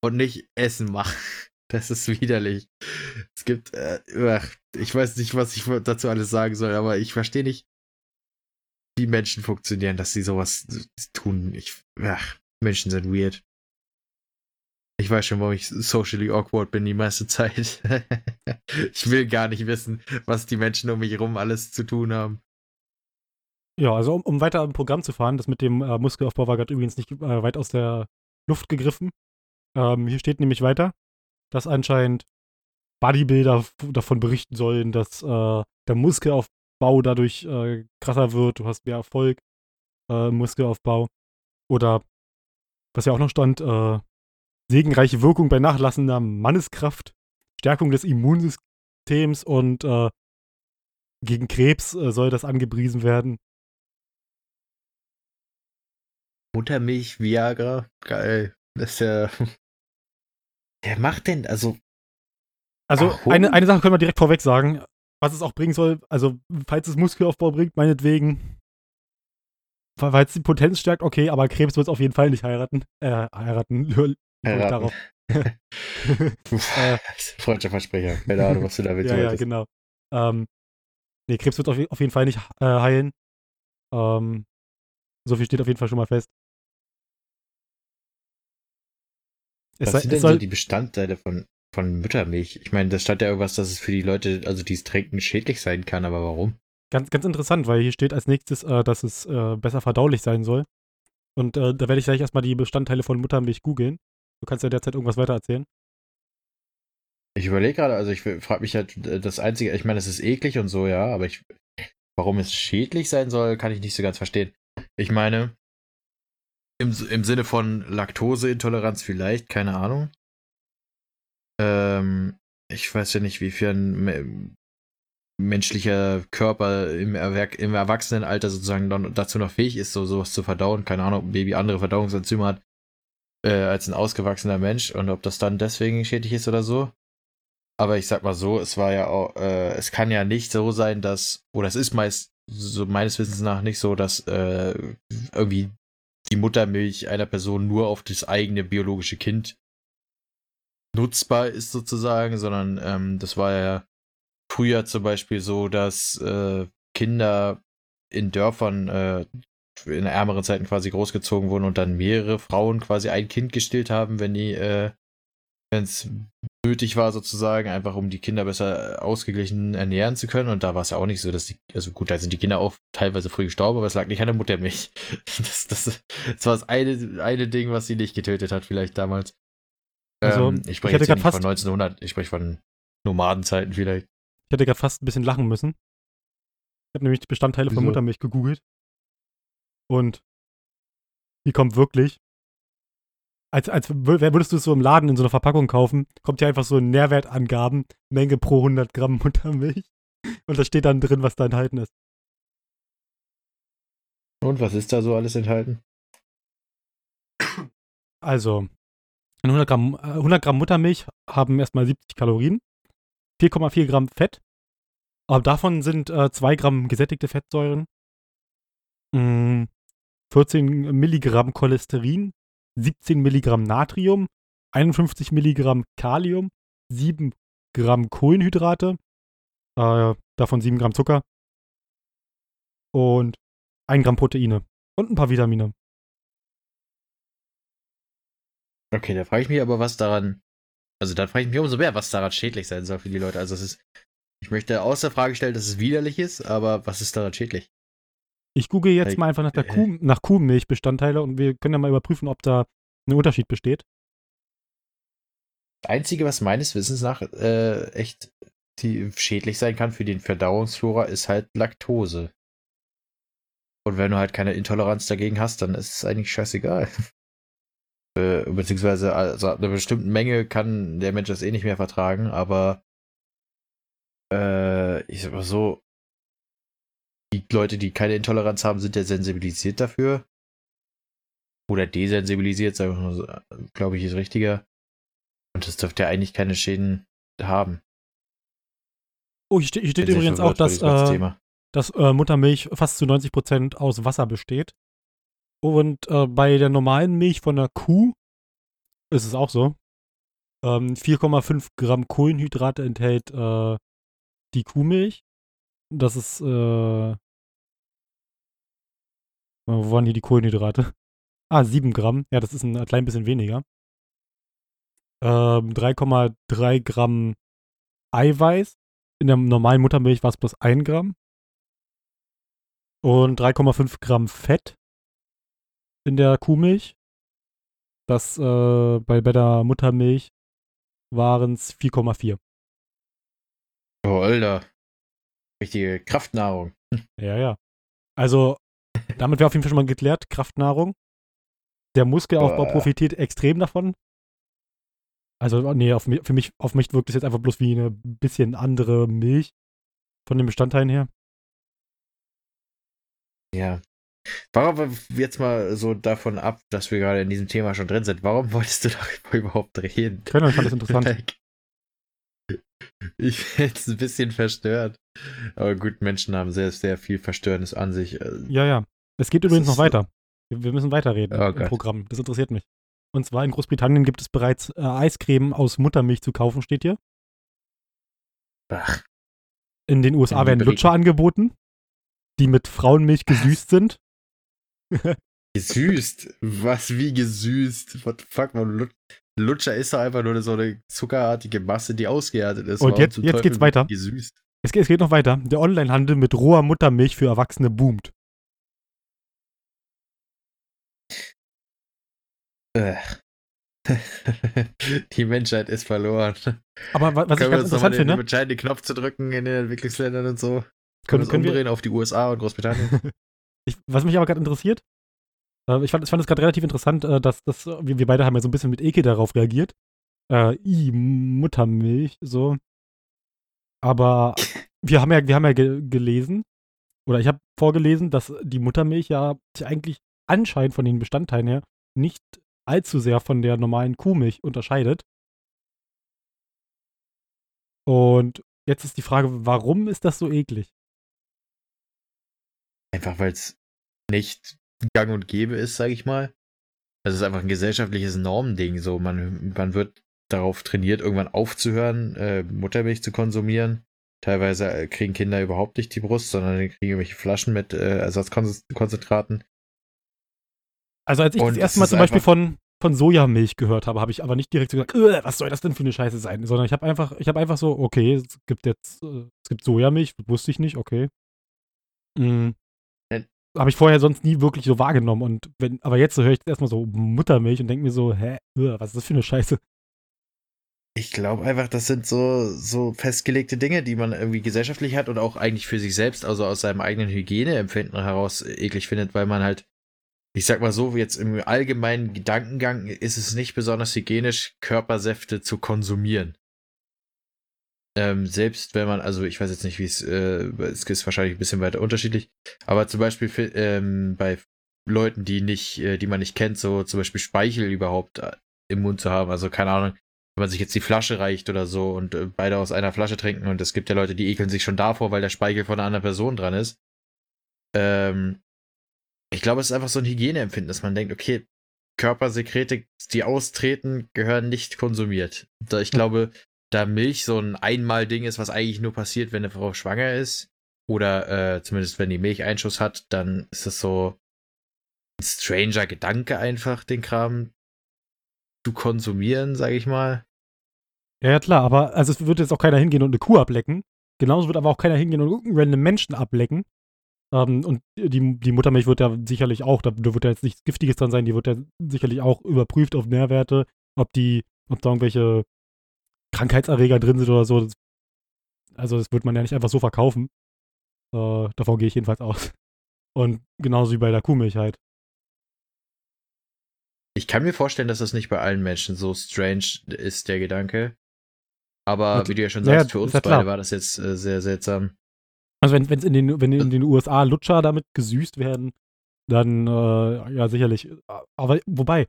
Und nicht Essen machen. Das ist widerlich. Es gibt, äh, ich weiß nicht, was ich dazu alles sagen soll, aber ich verstehe nicht, wie Menschen funktionieren, dass sie sowas tun. Ich, ach, Menschen sind weird. Ich weiß schon, warum ich socially awkward bin die meiste Zeit. ich will gar nicht wissen, was die Menschen um mich herum alles zu tun haben. Ja, also um, um weiter im Programm zu fahren, das mit dem äh, Muskelaufbau war gerade übrigens nicht äh, weit aus der Luft gegriffen. Ähm, hier steht nämlich weiter, dass anscheinend Bodybuilder davon berichten sollen, dass äh, der Muskelaufbau dadurch äh, krasser wird, du hast mehr Erfolg äh, Muskelaufbau. Oder, was ja auch noch stand, äh, segenreiche Wirkung bei nachlassender Manneskraft, Stärkung des Immunsystems und äh, gegen Krebs äh, soll das angepriesen werden. Muttermilch, Viagra, geil. Das ist ja. Wer macht denn, also, Also eine, eine Sache können wir direkt vorweg sagen, was es auch bringen soll, also falls es Muskelaufbau bringt, meinetwegen, es die Potenz stärkt, okay, aber Krebs wird es auf jeden Fall nicht heiraten. Äh, heiraten, Heiraten. darauf? Äh. Freudscher Versprecher. Keine Ahnung, was du damit ja, ja, wolltest. genau. Ähm, nee, Krebs wird auf, auf jeden Fall nicht äh, heilen. Ähm, so viel steht auf jeden Fall schon mal fest. Es Was sei- sind denn so soll- die Bestandteile von, von Müttermilch? Ich meine, da stand ja irgendwas, dass es für die Leute, also die es trinken, schädlich sein kann, aber warum? Ganz, ganz interessant, weil hier steht als nächstes, äh, dass es äh, besser verdaulich sein soll. Und äh, da werde ich gleich erstmal die Bestandteile von Muttermilch googeln. Du kannst ja derzeit irgendwas weiter erzählen. Ich überlege gerade, also ich frage mich halt, äh, das Einzige, ich meine, es ist eklig und so, ja, aber ich, warum es schädlich sein soll, kann ich nicht so ganz verstehen. Ich meine, im, im Sinne von Laktoseintoleranz vielleicht, keine Ahnung. Ähm, ich weiß ja nicht, wie viel ein me- menschlicher Körper im, Erwerk im Erwachsenenalter sozusagen dann dazu noch fähig ist, so sowas zu verdauen. Keine Ahnung, ob ein Baby andere Verdauungsenzyme hat äh, als ein ausgewachsener Mensch und ob das dann deswegen schädlich ist oder so. Aber ich sag mal so, es war ja auch, äh, es kann ja nicht so sein, dass, oder es ist meist so meines Wissens nach nicht so, dass äh, irgendwie die Muttermilch einer Person nur auf das eigene biologische Kind nutzbar ist sozusagen, sondern ähm, das war ja früher zum Beispiel so, dass äh, Kinder in Dörfern äh, in ärmeren Zeiten quasi großgezogen wurden und dann mehrere Frauen quasi ein Kind gestillt haben, wenn die, äh, wenn es nötig war sozusagen, einfach um die Kinder besser äh, ausgeglichen ernähren zu können. Und da war es ja auch nicht so, dass die, also gut, da sind die Kinder auch teilweise früh gestorben, aber es lag nicht an der Muttermilch. Das, das, das war das eine, eine Ding, was sie nicht getötet hat, vielleicht damals. Also, ähm, ich ich spreche hätte jetzt nicht von fast- 1900, ich spreche von Nomadenzeiten vielleicht. Ich hätte gerade fast ein bisschen lachen müssen. Ich habe nämlich die Bestandteile von Wieso? Muttermilch gegoogelt. Und die kommt wirklich. Als, als wür- würdest du es so im Laden in so einer Verpackung kaufen, kommt hier einfach so Nährwertangaben, Menge pro 100 Gramm Muttermilch. Und da steht dann drin, was da enthalten ist. Und was ist da so alles enthalten? Also, 100 Gramm, äh, 100 Gramm Muttermilch haben erstmal 70 Kalorien, 4,4 Gramm Fett, aber davon sind äh, 2 Gramm gesättigte Fettsäuren, mh, 14 Milligramm Cholesterin, 17 Milligramm Natrium, 51 Milligramm Kalium, 7 Gramm Kohlenhydrate, äh, davon 7 Gramm Zucker und 1 Gramm Proteine und ein paar Vitamine. Okay, da frage ich mich aber, was daran. Also dann frage ich mich umso mehr, was daran schädlich sein soll für die Leute. Also es ist. Ich möchte außer Frage stellen, dass es widerlich ist, aber was ist daran schädlich? Ich google jetzt Weil- mal einfach nach, der äh, Kuh, nach Kuhmilchbestandteile und wir können ja mal überprüfen, ob da ein Unterschied besteht. Das Einzige, was meines Wissens nach äh, echt die schädlich sein kann für den Verdauungsflora, ist halt Laktose. Und wenn du halt keine Intoleranz dagegen hast, dann ist es eigentlich scheißegal. äh, beziehungsweise also ab einer bestimmten Menge kann der Mensch das eh nicht mehr vertragen, aber äh, ich sag mal so, die Leute, die keine Intoleranz haben, sind ja sensibilisiert dafür. Oder desensibilisiert, sagen wir mal so, glaube ich, ist richtiger. Und das dürfte ja eigentlich keine Schäden haben. Oh, hier steht, hier steht übrigens auch, dass, ganzen äh, dass äh, Muttermilch fast zu 90% aus Wasser besteht. Und äh, bei der normalen Milch von der Kuh ist es auch so. Ähm, 4,5 Gramm Kohlenhydrate enthält äh, die Kuhmilch. Das ist, äh, wo waren hier die Kohlenhydrate? Ah, 7 Gramm. Ja, das ist ein klein bisschen weniger. Ähm, 3,3 Gramm Eiweiß. In der normalen Muttermilch war es plus 1 Gramm. Und 3,5 Gramm Fett in der Kuhmilch. Das äh, bei, bei der Muttermilch waren es 4,4. Oh, Alter. Richtige Kraftnahrung. Ja, ja. Also, damit wäre auf jeden Fall schon mal geklärt, Kraftnahrung. Der Muskelaufbau Boah. profitiert extrem davon. Also, nee, auf, für mich, auf mich wirkt es jetzt einfach bloß wie eine bisschen andere Milch von den Bestandteilen her. Ja. Warum jetzt mal so davon ab, dass wir gerade in diesem Thema schon drin sind? Warum wolltest du darüber überhaupt reden? Können, ich fand das interessant. Ich bin jetzt ein bisschen verstört. Aber gut, Menschen haben sehr, sehr viel Verstörendes an sich. Äh, Ja, ja. Es geht Das übrigens noch weiter. Wir, wir müssen weiterreden Oh im Gott. Programm. Das interessiert mich. Und zwar in Großbritannien gibt es bereits äh, Eiscreme aus Muttermilch zu kaufen, steht hier. Ach, In den USA In werden. Lutscher angeboten, die mit Frauenmilch gesüßt sind. Gesüßt. Was, wie gesüßt? What the fuck, man, Lut Lutscher ist doch einfach nur so eine zuckerartige Masse, die ausgehärtet ist. Und Warum jetzt- jetzt Teufel geht's weiter. Gesüßt. Es geht, es geht noch weiter. Der Onlinehandel mit roher Muttermilch für Erwachsene boomt. Äh. die Menschheit ist verloren. Aber wa- was ich Können wir ganz interessant finde, den entscheidenden Knopf zu drücken in den Entwicklungsländern und so? können, können wir, umdrehen auf die USA und Großbritannien? ich, was mich aber gerade interessiert, äh, ich fand, es gerade relativ interessant, äh, dass, dass äh, wir, wir beide haben ja so ein bisschen mit Ekel darauf reagiert. Äh, i, Muttermilch, so. Aber wir haben ja, wir haben ja ge gelesen, oder ich habe vorgelesen, dass die Muttermilch ja sich eigentlich anscheinend von den Bestandteilen her nicht allzu sehr von der normalen Kuhmilch unterscheidet. Und jetzt ist die Frage, warum ist das so eklig? Einfach weil es nicht gang und gäbe ist, sage ich mal. Das ist einfach ein gesellschaftliches Normending. So, man, man wird darauf trainiert, irgendwann aufzuhören, äh, Muttermilch zu konsumieren. Teilweise äh, kriegen Kinder überhaupt nicht die Brust, sondern die kriegen irgendwelche Flaschen mit äh, Ersatzkonzentraten. Also als ich Und das erste Mal zum Beispiel von, von Sojamilch gehört habe, habe ich aber nicht direkt so gesagt, "Äh, was soll das denn für eine Scheiße sein? Sondern ich habe einfach, ich habe einfach so, okay, es gibt jetzt, äh, es gibt Sojamilch, wusste ich nicht, okay. Mhm. Äh. Habe ich vorher sonst nie wirklich so wahrgenommen. Und wenn, aber jetzt höre ich erstmal so Muttermilch und denke mir so, hä, äh, was ist das für eine Scheiße? Ich glaube einfach, das sind so, so festgelegte Dinge, die man irgendwie gesellschaftlich hat und auch eigentlich für sich selbst, also aus seinem eigenen Hygieneempfinden heraus eklig findet, weil man halt, ich sag mal so, jetzt im allgemeinen Gedankengang ist es nicht besonders hygienisch, Körpersäfte zu konsumieren. Ähm, selbst wenn man, also ich weiß jetzt nicht, wie es, äh, es ist wahrscheinlich ein bisschen weiter unterschiedlich, aber zum Beispiel für, ähm, bei Leuten, die nicht, äh, die man nicht kennt, so zum Beispiel Speichel überhaupt äh, im Mund zu haben, also keine Ahnung, wenn man sich jetzt die Flasche reicht oder so und äh, beide aus einer Flasche trinken und es gibt ja Leute, die ekeln sich schon davor, weil der Speichel von einer anderen Person dran ist. Ähm, ich glaube, es ist einfach so ein Hygieneempfinden, dass man denkt, okay, Körpersekrete, die austreten, gehören nicht konsumiert. Da ich glaube, da Milch so ein Einmal-Ding ist, was eigentlich nur passiert, wenn eine Frau schwanger ist, oder äh, zumindest wenn die Milch Einschuss hat, dann ist das so ein stranger Gedanke einfach, den Kram zu konsumieren, sage ich mal. Ja, ja, klar, aber also es wird jetzt auch keiner hingehen und eine Kuh ablecken. Genauso wird aber auch keiner hingehen und irgendeinen random Menschen ablecken. Ähm, und die, die Muttermilch wird ja sicherlich auch, da, da wird ja jetzt nichts Giftiges dran sein, die wird ja sicherlich auch überprüft auf Nährwerte, ob die, ob da irgendwelche Krankheitserreger drin sind oder so. Das, also das wird man ja nicht einfach so verkaufen. Äh, davon gehe ich jedenfalls aus. Und genauso wie bei der Kuhmilch halt. Ich kann mir vorstellen, dass das nicht bei allen Menschen so strange ist, der Gedanke. Aber Und- wie du ja schon ja, sagst, für ist uns ja beide war das jetzt äh, sehr seltsam. Also wenn es in den, wenn in den USA Lutscher damit gesüßt werden, dann äh, ja sicherlich. Aber wobei,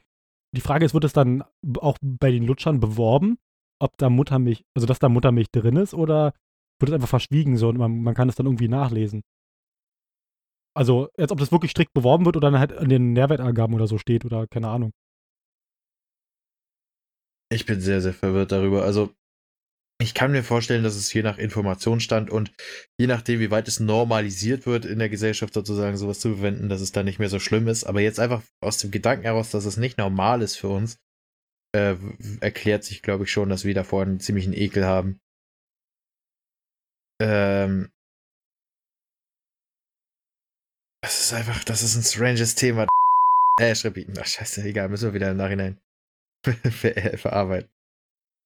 die Frage ist, wird es dann auch bei den Lutschern beworben, ob da Muttermilch, also dass da Muttermilch drin ist, oder wird es einfach verschwiegen so und man, man kann es dann irgendwie nachlesen? Also, als ob das wirklich strikt beworben wird oder dann halt an den Nährwertangaben oder so steht oder keine Ahnung. Ich bin sehr, sehr verwirrt darüber. Also, ich kann mir vorstellen, dass es je nach Informationsstand und je nachdem, wie weit es normalisiert wird in der Gesellschaft sozusagen, sowas zu verwenden, dass es dann nicht mehr so schlimm ist. Aber jetzt einfach aus dem Gedanken heraus, dass es nicht normal ist für uns, äh, erklärt sich, glaube ich, schon, dass wir davor einen ziemlichen Ekel haben. Ähm. Das ist einfach, das ist ein stranges Thema. Äh, Schrippiten. Ach, scheiße, egal, müssen wir wieder im Nachhinein ver äh, verarbeiten.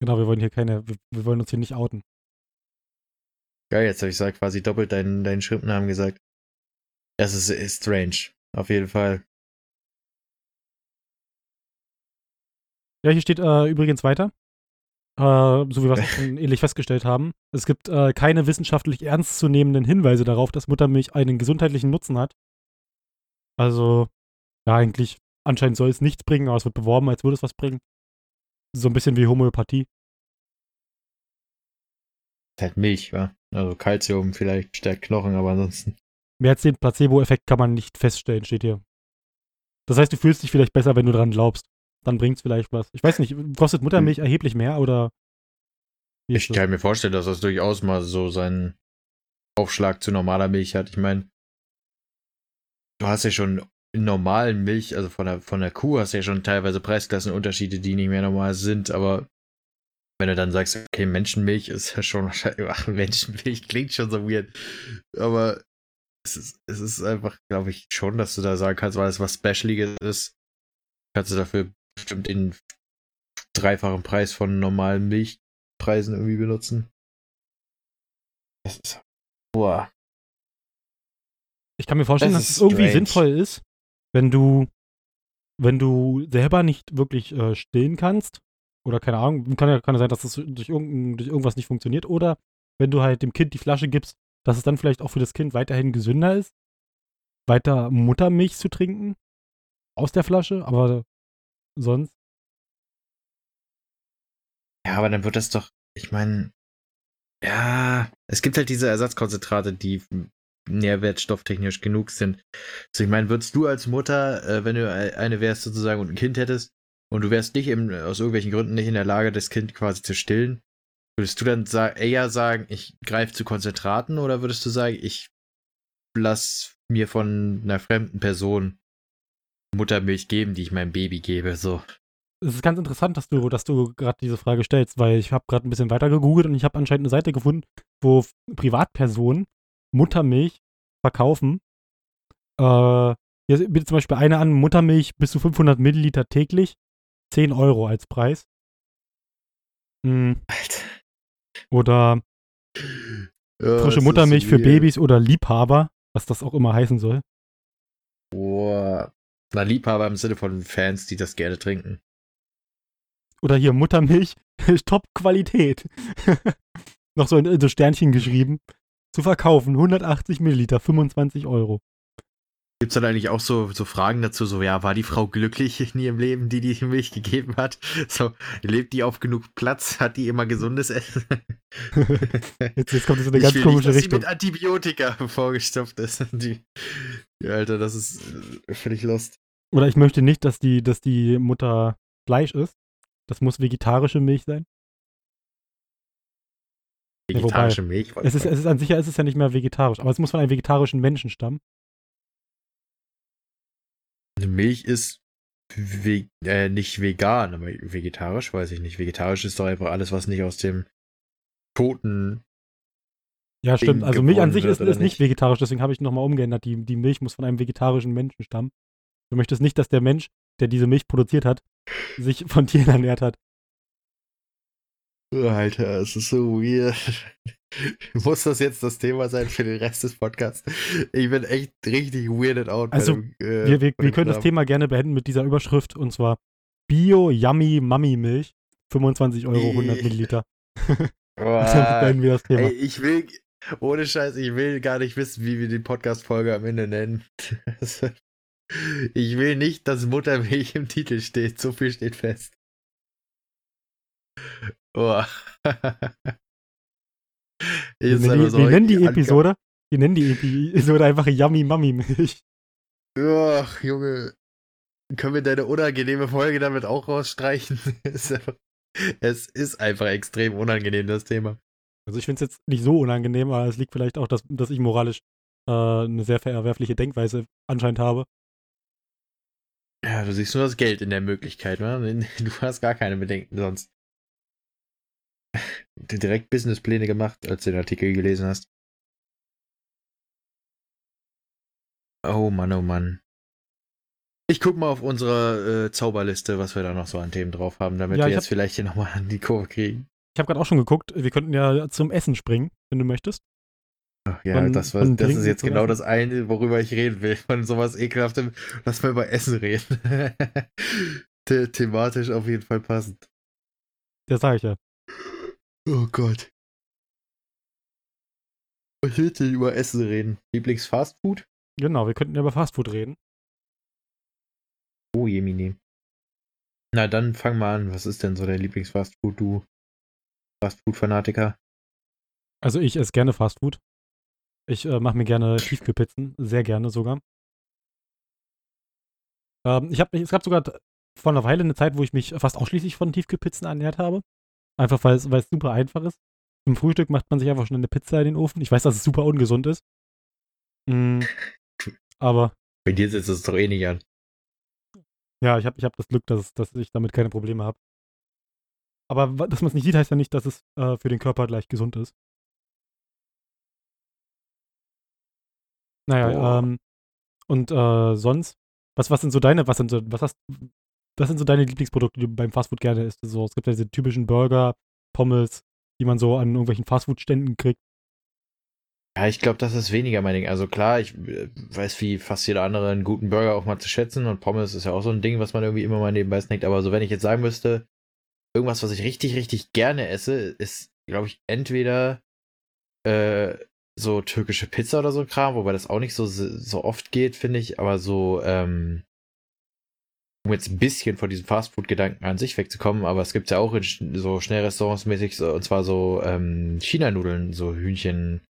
Genau, wir wollen hier keine, wir, wir wollen uns hier nicht outen. Geil, jetzt habe ich quasi doppelt deinen, deinen Schriftnamen gesagt. Das ist, ist strange. Auf jeden Fall. Ja, hier steht äh, übrigens weiter. Äh, so wie wir es ähnlich festgestellt haben. Es gibt äh, keine wissenschaftlich ernstzunehmenden Hinweise darauf, dass Muttermilch einen gesundheitlichen Nutzen hat. Also, ja, eigentlich, anscheinend soll es nichts bringen, aber es wird beworben, als würde es was bringen. So ein bisschen wie Homöopathie. Ist halt Milch, wa? Also Calcium vielleicht stärkt Knochen, aber ansonsten. Mehr als den Placebo-Effekt kann man nicht feststellen, steht hier. Das heißt, du fühlst dich vielleicht besser, wenn du dran glaubst. Dann bringt's vielleicht was. Ich weiß nicht, kostet Muttermilch erheblich mehr oder? Ich das? kann mir vorstellen, dass das durchaus mal so seinen Aufschlag zu normaler Milch hat. Ich meine, du hast ja schon normalen Milch, also von der, von der Kuh, hast du ja schon teilweise Preisklassenunterschiede, die nicht mehr normal sind, aber wenn du dann sagst, okay, Menschenmilch ist ja schon wahrscheinlich, ach, Menschenmilch klingt schon so weird, aber es ist, es ist einfach, glaube ich, schon, dass du da sagen kannst, weil es was Specialiges ist, kannst du dafür bestimmt den dreifachen Preis von normalen Milchpreisen irgendwie benutzen. Das ist, boah. Ich kann mir vorstellen, Das dass es irgendwie strange. sinnvoll ist, wenn du, wenn du selber nicht wirklich äh, stillen kannst, oder keine Ahnung, kann ja, kann ja sein, dass das durch, durch irgendwas nicht funktioniert, oder wenn du halt dem Kind die Flasche gibst, dass es dann vielleicht auch für das Kind weiterhin gesünder ist, weiter Muttermilch zu trinken aus der Flasche, aber sonst. Ja, aber dann wird das doch, ich meine, ja, es gibt halt diese Ersatzkonzentrate, die nährwertstofftechnisch genug sind. Also ich meine, würdest du als Mutter, äh, wenn du eine wärst sozusagen und ein Kind hättest und du wärst nicht im, aus irgendwelchen Gründen nicht in der Lage, das Kind quasi zu stillen, würdest du dann sa eher sagen, ich greife zu Konzentraten oder würdest du sagen, ich lass mir von einer fremden Person Muttermilch geben, die ich meinem Baby gebe, so. Es ist ganz interessant, dass du, dass du gerade diese Frage stellst, weil ich habe gerade ein bisschen weiter gegoogelt und ich habe anscheinend eine Seite gefunden, wo Privatpersonen Muttermilch verkaufen. Äh, hier bietet zum Beispiel eine an, Muttermilch bis zu 500 Milliliter täglich, 10 Euro als Preis. Mm, Alter. Oder frische Muttermilch für Babys oder Liebhaber, was das auch immer heißen soll. Boah. Na, Liebhaber im Sinne von Fans, die das gerne trinken. Oder hier Muttermilch, Top-Qualität. Noch so in so Sternchen geschrieben. Zu verkaufen, 180 Milliliter, 25 Euro. Gibt's dann eigentlich auch so, so Fragen dazu, so, ja, war die Frau glücklich in ihrem Leben, die die Milch gegeben hat? So, lebt die auf genug Platz? Hat die immer gesundes Essen? Jetzt, jetzt kommt es in eine Ich ganz komische nicht, dass Richtung. sie mit Antibiotika vorgestopft ist. Die, ja, Alter, das ist äh, völlig lost. Oder ich möchte nicht, dass die, dass die Mutter Fleisch isst. Das muss vegetarische Milch sein. Ja, Vegetarische Milch? Es ist, es ist an sich ja, es ist ja nicht mehr vegetarisch, aber es muss von einem vegetarischen Menschen stammen. Milch ist ve äh, nicht vegan, aber vegetarisch, weiß ich nicht. Vegetarisch ist doch einfach alles, was nicht aus dem toten. Ja, stimmt. Ding Also Milch an sich ist, ist nicht nicht? vegetarisch, deswegen habe ich nochmal umgeändert. Die, die Milch muss von einem vegetarischen Menschen stammen. Du möchtest nicht, dass der Mensch, der diese Milch produziert hat, sich von Tieren ernährt hat. Alter, es ist so weird. Muss das jetzt das Thema sein für den Rest des Podcasts? Ich bin echt richtig weirded out. Also, dem, äh, Wir, wir, wir können das. Thema gerne beenden mit dieser Überschrift und zwar Bio Yummy Mummy Milch. 25 Euro, 100 Ih. Milliliter. Damit beenden wir das Thema. Ey, ich will, ohne Scheiß, ich will gar nicht wissen, wie wir die Podcast-Folge am Ende nennen. Ich will nicht, dass Muttermilch im Titel steht. So viel steht fest. Boah. Wir nennen, so wir nennen die Episode, wir nennen die Episode einfach Yummy Mummy Milch. Ach, Junge. Können wir deine unangenehme Folge damit auch rausstreichen? Es ist einfach, es ist einfach extrem unangenehm, das Thema. Also ich finde es jetzt nicht so unangenehm, aber es liegt vielleicht auch, dass, dass ich moralisch äh, eine sehr verwerfliche Denkweise anscheinend habe. Ja, du siehst nur das Geld in der Möglichkeit, ne? Du hast gar keine Bedenken sonst. Direkt Businesspläne gemacht, als du den Artikel gelesen hast. Oh Mann, oh Mann. Ich guck mal auf unsere äh, Zauberliste, was wir da noch so an Themen drauf haben, damit Ja, wir jetzt hab- vielleicht hier nochmal an die Kurve kriegen. Ich habe gerade auch schon geguckt, wir könnten ja zum Essen springen, wenn du möchtest. Ach ja, Von- das, war, das ist jetzt genau Essen? das eine, worüber ich reden will. Von sowas ekelhaftem. Lass mal über Essen reden. The thematisch auf jeden Fall passend. Das sage ich ja. Oh Gott. Du denn über Essen reden? Lieblingsfastfood? Genau, wir könnten ja über Fastfood reden. Oh Jemini. Na dann fang mal an. Was ist denn so dein Lieblingsfastfood, du Fastfood-Fanatiker? Also ich esse gerne Fastfood. Ich äh, mache mir gerne Tiefkühlpizzen, sehr gerne sogar. Ähm, ich hab, es gab sogar vor einer Weile eine Zeit, wo ich mich fast ausschließlich von Tiefkühlpizzen ernährt habe. Einfach weil es, super einfach ist. Zum Frühstück macht man sich einfach schon eine Pizza in den Ofen. Ich weiß, dass es super ungesund ist. Mm, aber Bei dir sitzt es doch eh nicht an. Ja, ich habe ich hab das Glück, dass, dass ich damit keine Probleme habe. Aber dass man es nicht sieht, heißt ja nicht, dass es äh, für den Körper gleich gesund ist. Naja, ähm, und äh, sonst, was, was sind so deine, was sind so, was hast, was sind so deine Lieblingsprodukte, die du beim Fastfood gerne isst? So, es gibt ja diese typischen Burger, Pommes, die man so an irgendwelchen Fastfood-Ständen kriegt. Ja, ich glaube, das ist weniger mein Ding. Also klar, ich äh, weiß wie fast jeder andere einen guten Burger auch mal zu schätzen und Pommes ist ja auch so ein Ding, was man irgendwie immer mal nebenbei snackt. Aber so, wenn ich jetzt sagen müsste, irgendwas, was ich richtig, richtig gerne esse, ist, glaube ich, entweder äh, so türkische Pizza oder so ein Kram, wobei das auch nicht so, so oft geht, finde ich, aber so, ähm, um jetzt ein bisschen von diesem Fastfood-Gedanken an sich wegzukommen, aber es gibt ja auch in so Schnellrestaurants mäßig, so, und zwar so ähm, China-Nudeln, so Hühnchen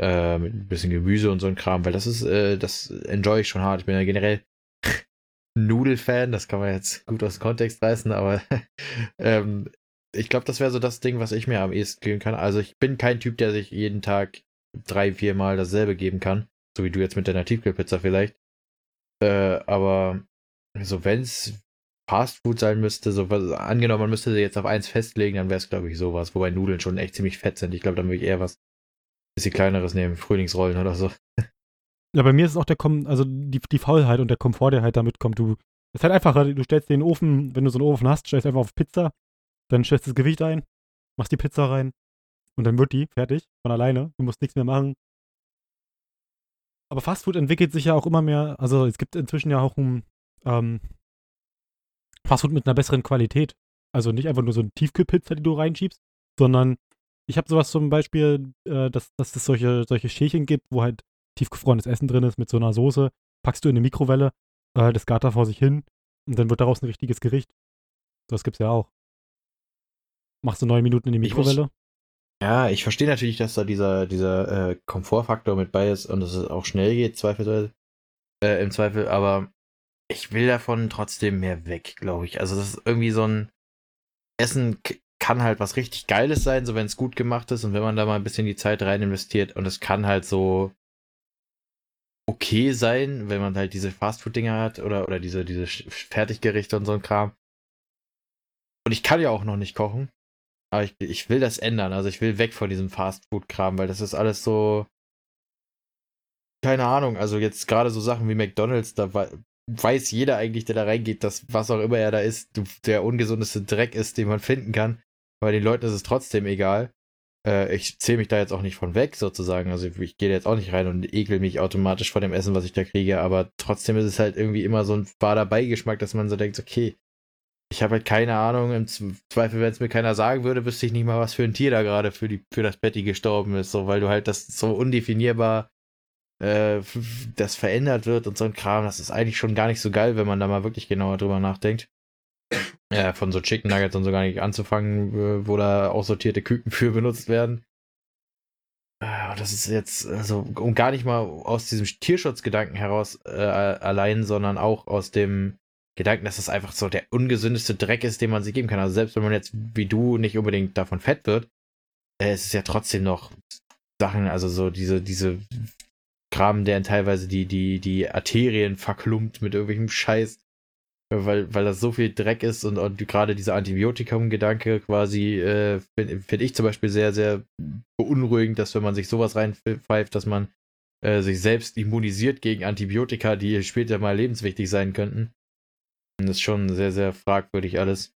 äh, mit ein bisschen Gemüse und so ein Kram, weil das ist, äh, das enjoy ich schon hart. Ich bin ja generell Nudelfan, das kann man jetzt gut aus dem Kontext reißen, aber ähm, ich glaube, das wäre so das Ding, was ich mir am ehesten geben kann. Also ich bin kein Typ, der sich jeden Tag drei, vier Mal dasselbe geben kann. So wie du jetzt mit deiner Tiefkühlpizza vielleicht. Äh, aber so, wenn es Fast Food sein müsste, so was, angenommen, man müsste sie jetzt auf eins festlegen, dann wäre es, glaube ich, sowas, wobei Nudeln schon echt ziemlich fett sind. Ich glaube, dann würde ich eher was bisschen kleineres nehmen, Frühlingsrollen oder so. Ja, bei mir ist es auch der Kom also die, die Faulheit und der Komfort, der halt damit kommt. Du, es ist halt einfacher, du stellst den Ofen, wenn du so einen Ofen hast, stellst einfach auf Pizza, dann stellst du das Gewicht ein, machst die Pizza rein, und dann wird die fertig von alleine. Du musst nichts mehr machen. Aber Fastfood entwickelt sich ja auch immer mehr. Also es gibt inzwischen ja auch ein ähm, Fastfood mit einer besseren Qualität. Also nicht einfach nur so eine Tiefkühlpizza, die du reinschiebst, sondern ich habe sowas zum Beispiel, äh, dass, dass es solche, solche Schälchen gibt, wo halt tiefgefrorenes Essen drin ist mit so einer Soße. Packst du in eine Mikrowelle, äh, das gart da vor sich hin und dann wird daraus ein richtiges Gericht. Das gibt's ja auch. Machst du neun Minuten in die Mikrowelle? Ja, ich verstehe natürlich, dass da dieser, dieser äh, Komfortfaktor mit bei ist und dass es auch schnell geht, zweifelsweise. Äh, im Zweifel, aber ich will davon trotzdem mehr weg, glaube ich. Also, das ist irgendwie so ein Essen kann halt was richtig Geiles sein, so wenn es gut gemacht ist und wenn man da mal ein bisschen die Zeit rein investiert und es kann halt so okay sein, wenn man halt diese Fastfood-Dinger hat oder, oder diese, diese Fertiggerichte und so ein Kram. Und ich kann ja auch noch nicht kochen. Aber ich, ich will das ändern. Also ich will weg von diesem Fast-Food-Kram, weil das ist alles so. Keine Ahnung. Also jetzt gerade so Sachen wie McDonalds, da weiß jeder eigentlich, der da reingeht, dass was auch immer er da ist, der ungesundeste Dreck ist, den man finden kann. Bei den Leuten ist es trotzdem egal. Äh, ich zähle mich da jetzt auch nicht von weg, sozusagen. Also ich, gehe jetzt auch nicht rein und ekel mich automatisch vor dem Essen, was ich da kriege. Aber trotzdem ist es halt irgendwie immer so ein fader Beigeschmack, dass man so denkt, okay, ich habe halt keine Ahnung. Im Zweifel, wenn es mir keiner sagen würde, wüsste ich nicht mal, was für ein Tier da gerade für, für das Betty gestorben ist. So, weil du halt das so undefinierbar äh, das verändert wird und so ein Kram. Das ist eigentlich schon gar nicht so geil, wenn man da mal wirklich genauer drüber nachdenkt. Ja, von so Chicken Nuggets und so gar nicht anzufangen, wo da aussortierte Küken für benutzt werden. Äh, das ist jetzt, also, um gar nicht mal aus diesem Tierschutzgedanken heraus äh, allein, sondern auch aus dem Gedanken, dass das einfach so der ungesündeste Dreck ist, den man sich geben kann. Also selbst wenn man jetzt wie du nicht unbedingt davon fett wird, äh, es ist ja trotzdem noch Sachen, also so diese, diese Kram, der teilweise die, die, die Arterien verklumpt mit irgendwelchem Scheiß, weil, weil das so viel Dreck ist und, und gerade dieser Antibiotikum-Gedanke quasi, äh, finde find ich zum Beispiel sehr, sehr beunruhigend, dass wenn man sich sowas reinpfeift, dass man äh, sich selbst immunisiert gegen Antibiotika, die später mal lebenswichtig sein könnten. Das ist schon sehr, sehr fragwürdig alles.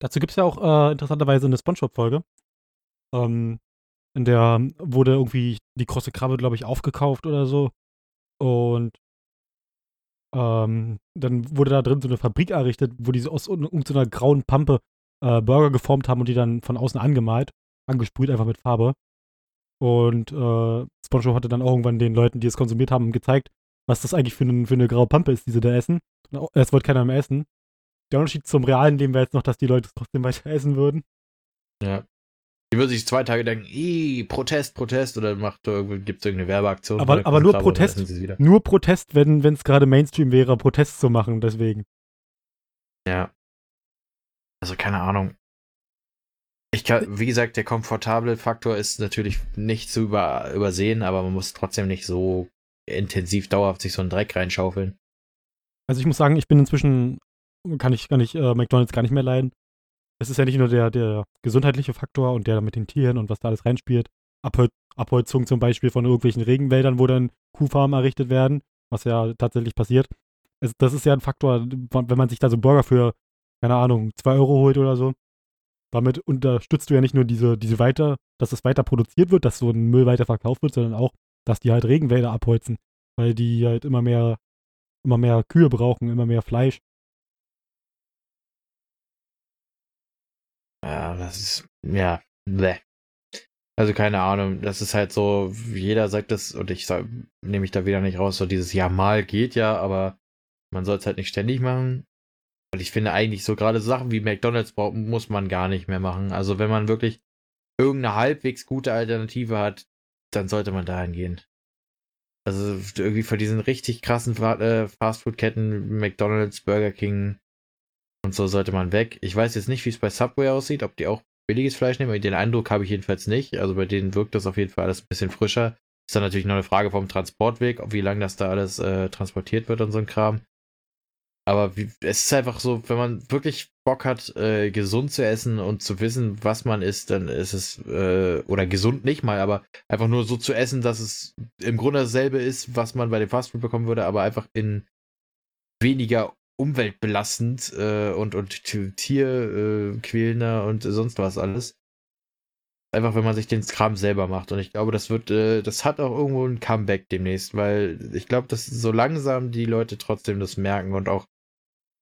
Dazu gibt es ja auch äh, interessanterweise eine Spongebob-Folge. Ähm, in der wurde irgendwie die große Krabbe, glaube ich, aufgekauft oder so. Und ähm, dann wurde da drin so eine Fabrik errichtet, wo die aus irgendeiner grauen Pampe äh, Burger geformt haben und die dann von außen angemalt, angesprüht einfach mit Farbe. Und äh, SpongeBob hatte dann auch irgendwann den Leuten, die es konsumiert haben, gezeigt, was das eigentlich für, ein, für eine graue Pampe ist, die sie da essen. Es wollte keiner mehr essen. Der Unterschied zum realen Leben wäre jetzt noch, dass die Leute es trotzdem weiter essen würden. Ja. Die würden sich zwei Tage denken, Ih, Protest, Protest, oder gibt es irgendeine Werbeaktion. Aber, aber nur Protest, nur Protest, wenn es gerade Mainstream wäre, Protest zu machen, deswegen. Ja. Also keine Ahnung. Ich kann, wie gesagt, der komfortable Faktor ist natürlich nicht zu über, übersehen, aber man muss trotzdem nicht so intensiv dauerhaft sich so einen Dreck reinschaufeln. Also ich muss sagen, ich bin inzwischen, kann ich, kann ich äh, McDonalds gar nicht mehr leiden. Es ist ja nicht nur der, der gesundheitliche Faktor und der mit den Tieren und was da alles reinspielt. Abhol Abholzung zum Beispiel von irgendwelchen Regenwäldern, wo dann Kuhfarmen errichtet werden, was ja tatsächlich passiert. Es, das ist ja ein Faktor, wenn man sich da so einen Burger für, keine Ahnung, 2 Euro holt oder so. Damit unterstützt du ja nicht nur diese, diese weiter, dass es weiter produziert wird, dass so ein Müll weiter verkauft wird, sondern auch, dass die halt Regenwälder abholzen, weil die halt immer mehr, immer mehr Kühe brauchen, immer mehr Fleisch. Ja, das ist, ja, bleh. Also keine Ahnung, das ist halt so, jeder sagt das und ich nehme mich da wieder nicht raus, so dieses Ja mal geht ja, aber man soll es halt nicht ständig machen. Und ich finde eigentlich so gerade Sachen wie McDonalds muss man gar nicht mehr machen. Also wenn man wirklich irgendeine halbwegs gute Alternative hat, dann sollte man dahin gehen. Also irgendwie von diesen richtig krassen äh, Fastfood-Ketten, McDonalds, Burger King und so sollte man weg. Ich weiß jetzt nicht, wie es bei Subway aussieht, ob die auch billiges Fleisch nehmen. Den Eindruck habe ich jedenfalls nicht. Also bei denen wirkt das auf jeden Fall alles ein bisschen frischer. Ist dann natürlich noch eine Frage vom Transportweg, wie lange das da alles äh, transportiert wird und so ein Kram. Aber wie, es ist einfach so, wenn man wirklich Bock hat, äh, gesund zu essen und zu wissen, was man isst, dann ist es, äh, oder gesund nicht mal, aber einfach nur so zu essen, dass es im Grunde dasselbe ist, was man bei dem Fastfood bekommen würde, aber einfach in weniger umweltbelastend äh, und, und tierquälender äh, und sonst was alles. Einfach, wenn man sich den Kram selber macht. Und ich glaube, das wird, äh, das hat auch irgendwo ein Comeback demnächst, weil ich glaube, dass so langsam die Leute trotzdem das merken und auch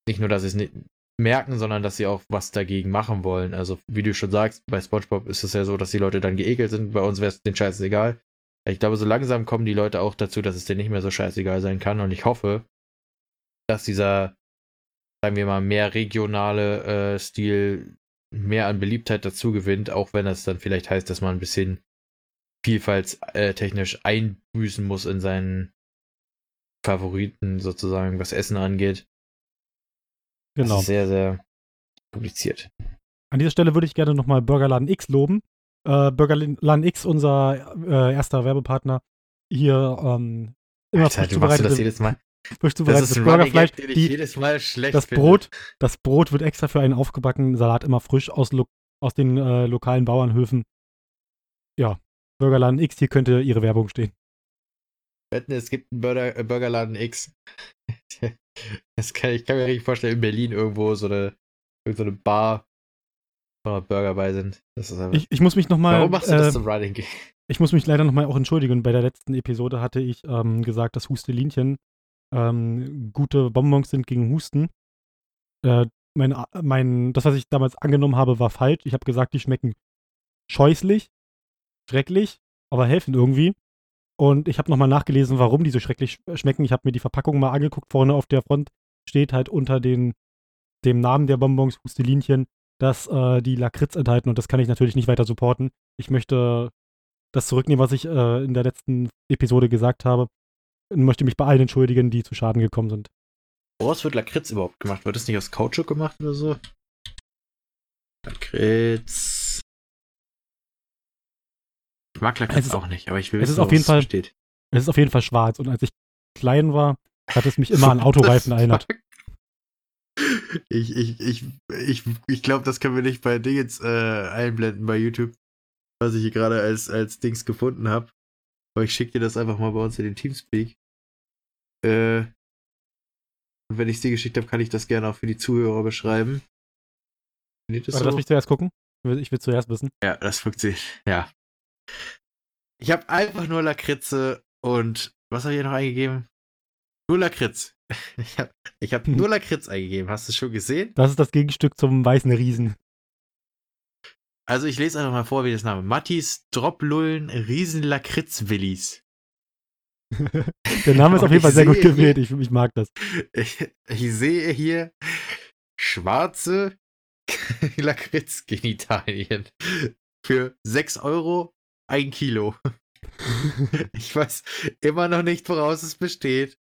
nicht nur, dass sie es nicht merken, sondern dass sie auch was dagegen machen wollen. Also, wie du schon sagst, bei SpongeBob ist es ja so, dass die Leute dann geekelt sind. Bei uns wäre es den Scheiß egal. Ich glaube, so langsam kommen die Leute auch dazu, dass es denen nicht mehr so scheißegal sein kann. Und ich hoffe, dass dieser sagen wir mal, mehr regionale äh, Stil mehr an Beliebtheit dazu gewinnt, auch wenn das dann vielleicht heißt, dass man ein bisschen vielfaltstechnisch einbüßen muss in seinen Favoriten sozusagen, was Essen angeht. Genau. Das ist sehr, sehr kompliziert. An dieser Stelle würde ich gerne nochmal Burgerladen X loben. Äh, Burgerladen X, unser äh, erster Werbepartner, hier ähm, immer Alter, du machst du das jedes Mal frisch zubereitetes Burgerfleisch. Gag, die, jedes Mal schlecht das Brot, das Brot wird extra für einen aufgebackenen Salat immer frisch aus, aus den äh, lokalen Bauernhöfen. Ja, Burgerladen X, hier könnte ihre Werbung stehen. Wetten, es gibt einen Burger, äh, Burgerladen X. das kann, ich kann mir richtig vorstellen, in Berlin irgendwo so eine, so eine Bar, wo Burger bei sind. ich, ich muss mich nochmal. Warum machst du äh, das zum Riding Ich muss mich leider nochmal auch entschuldigen. Bei der letzten Episode hatte ich ähm, gesagt, dass Hustelinchen ähm, gute Bonbons sind gegen Husten. Äh, mein, mein, das, was ich damals angenommen habe, war falsch. Ich habe gesagt, die schmecken scheußlich, schrecklich, aber helfen irgendwie. Und ich habe nochmal nachgelesen, warum die so schrecklich schmecken. Ich habe mir die Verpackung mal angeguckt. Vorne auf der Front steht halt unter den, dem Namen der Bonbons, Hustelinchen, dass äh, die Lakritz enthalten. Und das kann ich natürlich nicht weiter supporten. Ich möchte das zurücknehmen, was ich äh, in der letzten Episode gesagt habe und möchte mich bei allen entschuldigen, die zu Schaden gekommen sind. Woraus wird Lakritz überhaupt gemacht? Wird das nicht aus Kautschuk gemacht oder so? Lakritz. Ich mag Lakritz ist, auch nicht, aber ich will wissen, es ist auf jeden Fall, steht. Es ist auf jeden Fall schwarz und als ich klein war, hat es mich immer an Autoreifen erinnert. Ich, ich, ich, ich, ich glaube, das können wir nicht bei Dingens äh, einblenden bei YouTube, was ich hier gerade als, als Dings gefunden habe. Aber ich schicke dir das einfach mal bei uns in den Teamspeak. Äh, und wenn ich dir geschickt habe, kann ich das gerne auch für die Zuhörer beschreiben. Das so? lass mich zuerst gucken. Ich will zuerst wissen. Ja, das funktioniert. Ja. Ich habe einfach nur Lakritze und was habe ich hier noch eingegeben? Nur Lakritz. Ich habe ich hab nur Lakritz eingegeben. Hast du es schon gesehen? Das ist das Gegenstück zum weißen Riesen. Also ich lese einfach mal vor, wie das Name. Mattis Droplullen Riesen Lakritz Willis. Der Name ist auf jeden Fall sehr gut gewählt. Ich, ich mag das. Ich, ich sehe hier schwarze Lakritz-Genitalien für 6 Euro ein Kilo. ich weiß immer noch nicht, woraus es besteht.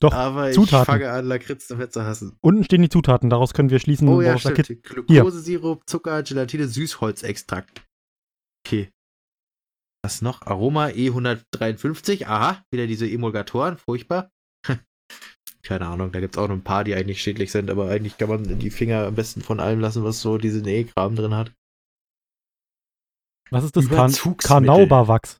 Doch, aber Zutaten. ich fange an, Lakritz damit zu hassen. Unten stehen die Zutaten, daraus können wir schließen. Oh ja, stimmt. Glukosesirup, Zucker, Gelatine, Süßholzextrakt. Okay. Was noch? Aroma E153. Aha, wieder diese Emulgatoren. Furchtbar. Keine Ahnung, da gibt es auch noch ein paar, die eigentlich schädlich sind, aber eigentlich kann man die Finger am besten von allem lassen, was so diesen E-Kram drin hat. Was ist das? Kan. Karnauberwachs.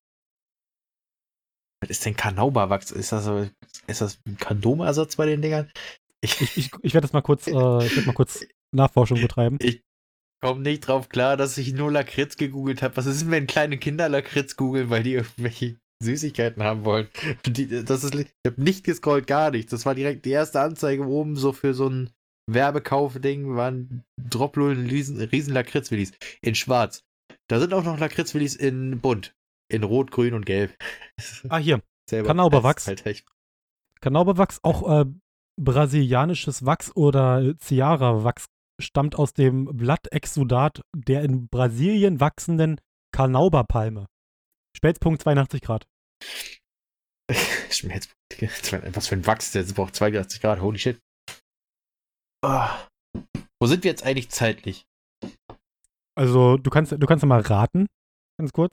Was ist denn Karnauberwachs? Ist das, ist das ein Kondomersatz bei den Dingern? Ich, ich, ich werde das mal kurz, äh, ich werd mal kurz Nachforschung betreiben. Ich komme nicht drauf klar, dass ich nur Lakritz gegoogelt habe. Was ist denn, wenn kleine Kinder Lakritz googeln, weil die irgendwelche Süßigkeiten haben wollen? Die, das ist, ich habe nicht gescrollt, gar nichts. Das war direkt die erste Anzeige oben so für so ein Werbekauf-Ding, waren Droplullen riesen, riesen Lakritzwillis in schwarz. Da sind auch noch Lakritzwillis in bunt. In rot, grün und gelb. Ah, hier. Ist Halt echt Karnauberwachs, auch äh, brasilianisches Wachs oder Ciara-Wachs, stammt aus dem Blattexudat der in Brasilien wachsenden Karnauberpalme. Spätpunkt 82 Grad. Schmerz. Was für ein Wachs, der braucht 82 Grad, holy shit. Ah. Wo sind wir jetzt eigentlich zeitlich? Also, du kannst, du kannst mal raten, ganz kurz.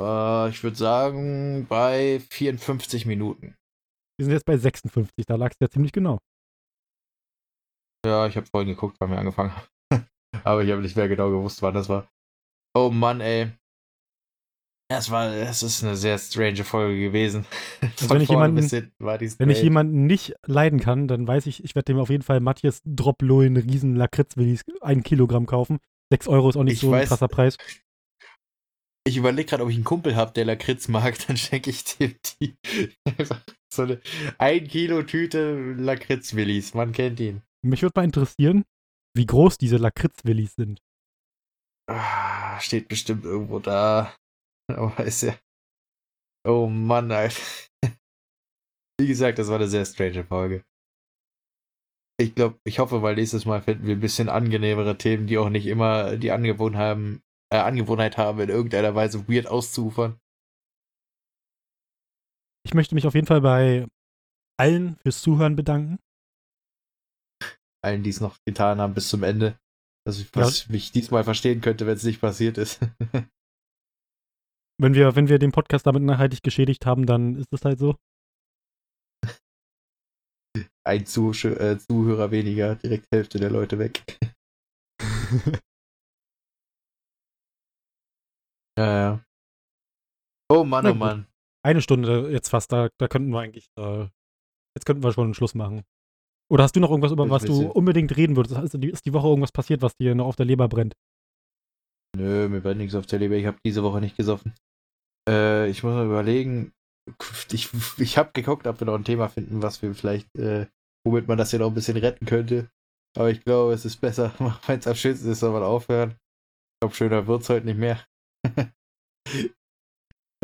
Äh, ich würde sagen, bei 54 Minuten. Wir sind jetzt bei 56, da lag es ja ziemlich genau. Ja, ich habe vorhin geguckt, wann wir angefangen haben. Aber ich habe nicht mehr genau gewusst, wann das war. Oh Mann, ey. Es war, es ist eine sehr strange Folge gewesen. Von wenn ich jemanden- Wenn ich jemanden nicht leiden kann, dann weiß ich, ich werde dem auf jeden Fall Matthias Droplullen riesen Lakritzwillis ein Kilogramm kaufen. 6 Euro ist auch nicht Ich so ein weiß- krasser Preis. Ich überlege gerade, ob ich einen Kumpel habe, der Lakritz mag, dann schenke ich dem die. So eine 1 Kilo Tüte Lakritz-Willis. Man kennt ihn. Mich würde mal interessieren, wie groß diese Lakritzwillis sind. Ah, steht bestimmt irgendwo da. Aber ist ja. Oh Mann, Alter. Wie gesagt, das war eine sehr strange Folge. Ich glaube, ich hoffe, weil nächstes Mal finden wir ein bisschen angenehmere Themen, die auch nicht immer die Angewohnheit haben, äh, Angewohnheit haben, in irgendeiner Weise weird auszuufern. Ich möchte mich auf jeden Fall bei allen fürs Zuhören bedanken. Allen, die es noch getan haben bis zum Ende. Ich, was ich diesmal verstehen könnte, wenn es nicht passiert ist. Wenn wir, wenn wir den Podcast damit nachhaltig geschädigt haben, dann ist es halt so. Ein Zuh äh, Zuhörer weniger, direkt Hälfte der Leute weg. Ja, ja. Oh Mann, oh. Mann. Eine Stunde jetzt fast, da, da könnten wir eigentlich, äh, jetzt könnten wir schon einen Schluss machen. Oder hast du noch irgendwas, über Ich was du nicht. unbedingt reden würdest? Ist die, ist die Woche irgendwas passiert, was dir noch auf der Leber brennt? Nö, mir brennt nichts auf der Leber. Ich habe diese Woche nicht gesoffen. Äh, ich muss mal überlegen. Ich, ich habe geguckt, ob wir noch ein Thema finden, was wir vielleicht, äh, womit man das hier noch ein bisschen retten könnte. Aber ich glaube, es ist besser, wenn es am schönsten ist, soll man aufhören. Ich glaube, schöner wird's heute nicht mehr.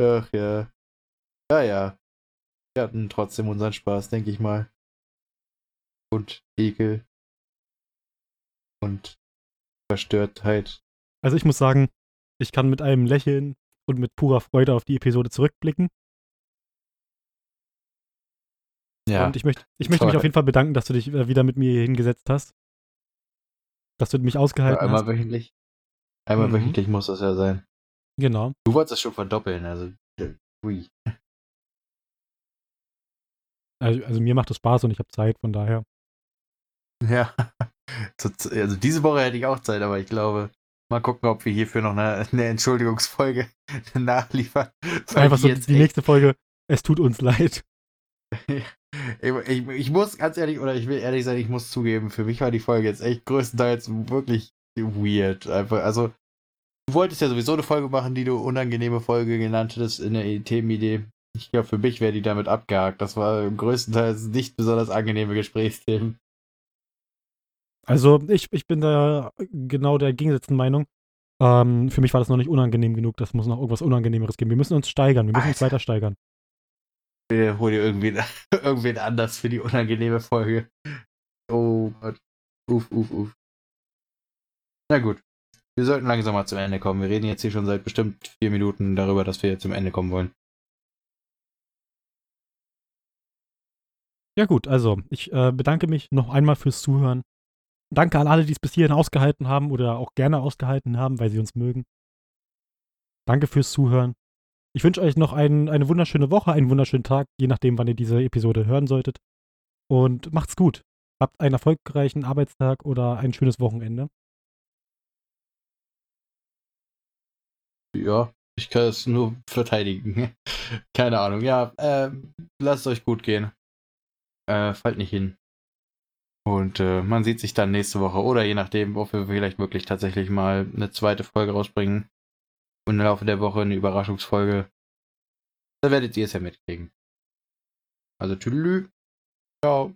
Ach ja. Ja, ja. Wir hatten trotzdem unseren Spaß, denke ich mal. Und Ekel. Und Verstörtheit. Also ich muss sagen, ich kann mit einem Lächeln und mit purer Freude auf die Episode zurückblicken. Ja. Und ich möchte, ich möchte mich auf jeden Fall bedanken, dass du dich wieder mit mir hier hingesetzt hast. Dass du mich ausgehalten einmal hast. wöchentlich. Einmal Mhm. wöchentlich muss das ja sein. Genau. Du wolltest das schon verdoppeln, also. Ui. Also, also mir macht es Spaß und ich habe Zeit, von daher. Ja. Also diese Woche hätte ich auch Zeit, aber ich glaube, mal gucken, ob wir hierfür noch eine, eine Entschuldigungsfolge nachliefern. Einfach so die nächste Folge. Es tut uns leid. ich, ich, ich muss ganz ehrlich, oder ich will ehrlich sein, ich muss zugeben, für mich war die Folge jetzt echt größtenteils wirklich weird. Einfach, also, du wolltest ja sowieso eine Folge machen, die du unangenehme Folge genannt hättest in der Themenidee. Ich glaube, für mich wäre die damit abgehakt. Das war größtenteils nicht besonders angenehme Gesprächsthemen. Also ich, ich bin da genau der gegensätzlichen Meinung. Ähm, für mich war das noch nicht unangenehm genug. Das muss noch irgendwas Unangenehmeres geben. Wir müssen uns steigern. Wir müssen uns Alter. weiter steigern. Bitte hol dir irgendwen, irgendwen anders für die unangenehme Folge. Oh Gott. Uff, uff, uff. Na gut. Wir sollten langsam mal zum Ende kommen. Wir reden jetzt hier schon seit bestimmt vier Minuten darüber, dass wir zum Ende kommen wollen. Ja gut, also ich äh, bedanke mich noch einmal fürs Zuhören. Danke an alle, die es bis hierhin ausgehalten haben oder auch gerne ausgehalten haben, weil sie uns mögen. Danke fürs Zuhören. Ich wünsche euch noch ein, eine wunderschöne Woche, einen wunderschönen Tag, je nachdem, wann ihr diese Episode hören solltet. Und macht's gut. Habt einen erfolgreichen Arbeitstag oder ein schönes Wochenende. Ja, ich kann es nur verteidigen. Keine Ahnung. Ja, äh, lasst euch gut gehen. Äh, fallt nicht hin. Und äh, man sieht sich dann nächste Woche oder je nachdem, ob wir vielleicht wirklich tatsächlich mal eine zweite Folge rausbringen. Und im Laufe der Woche eine Überraschungsfolge. Da werdet ihr es ja mitkriegen. Also tüdelü. Ciao.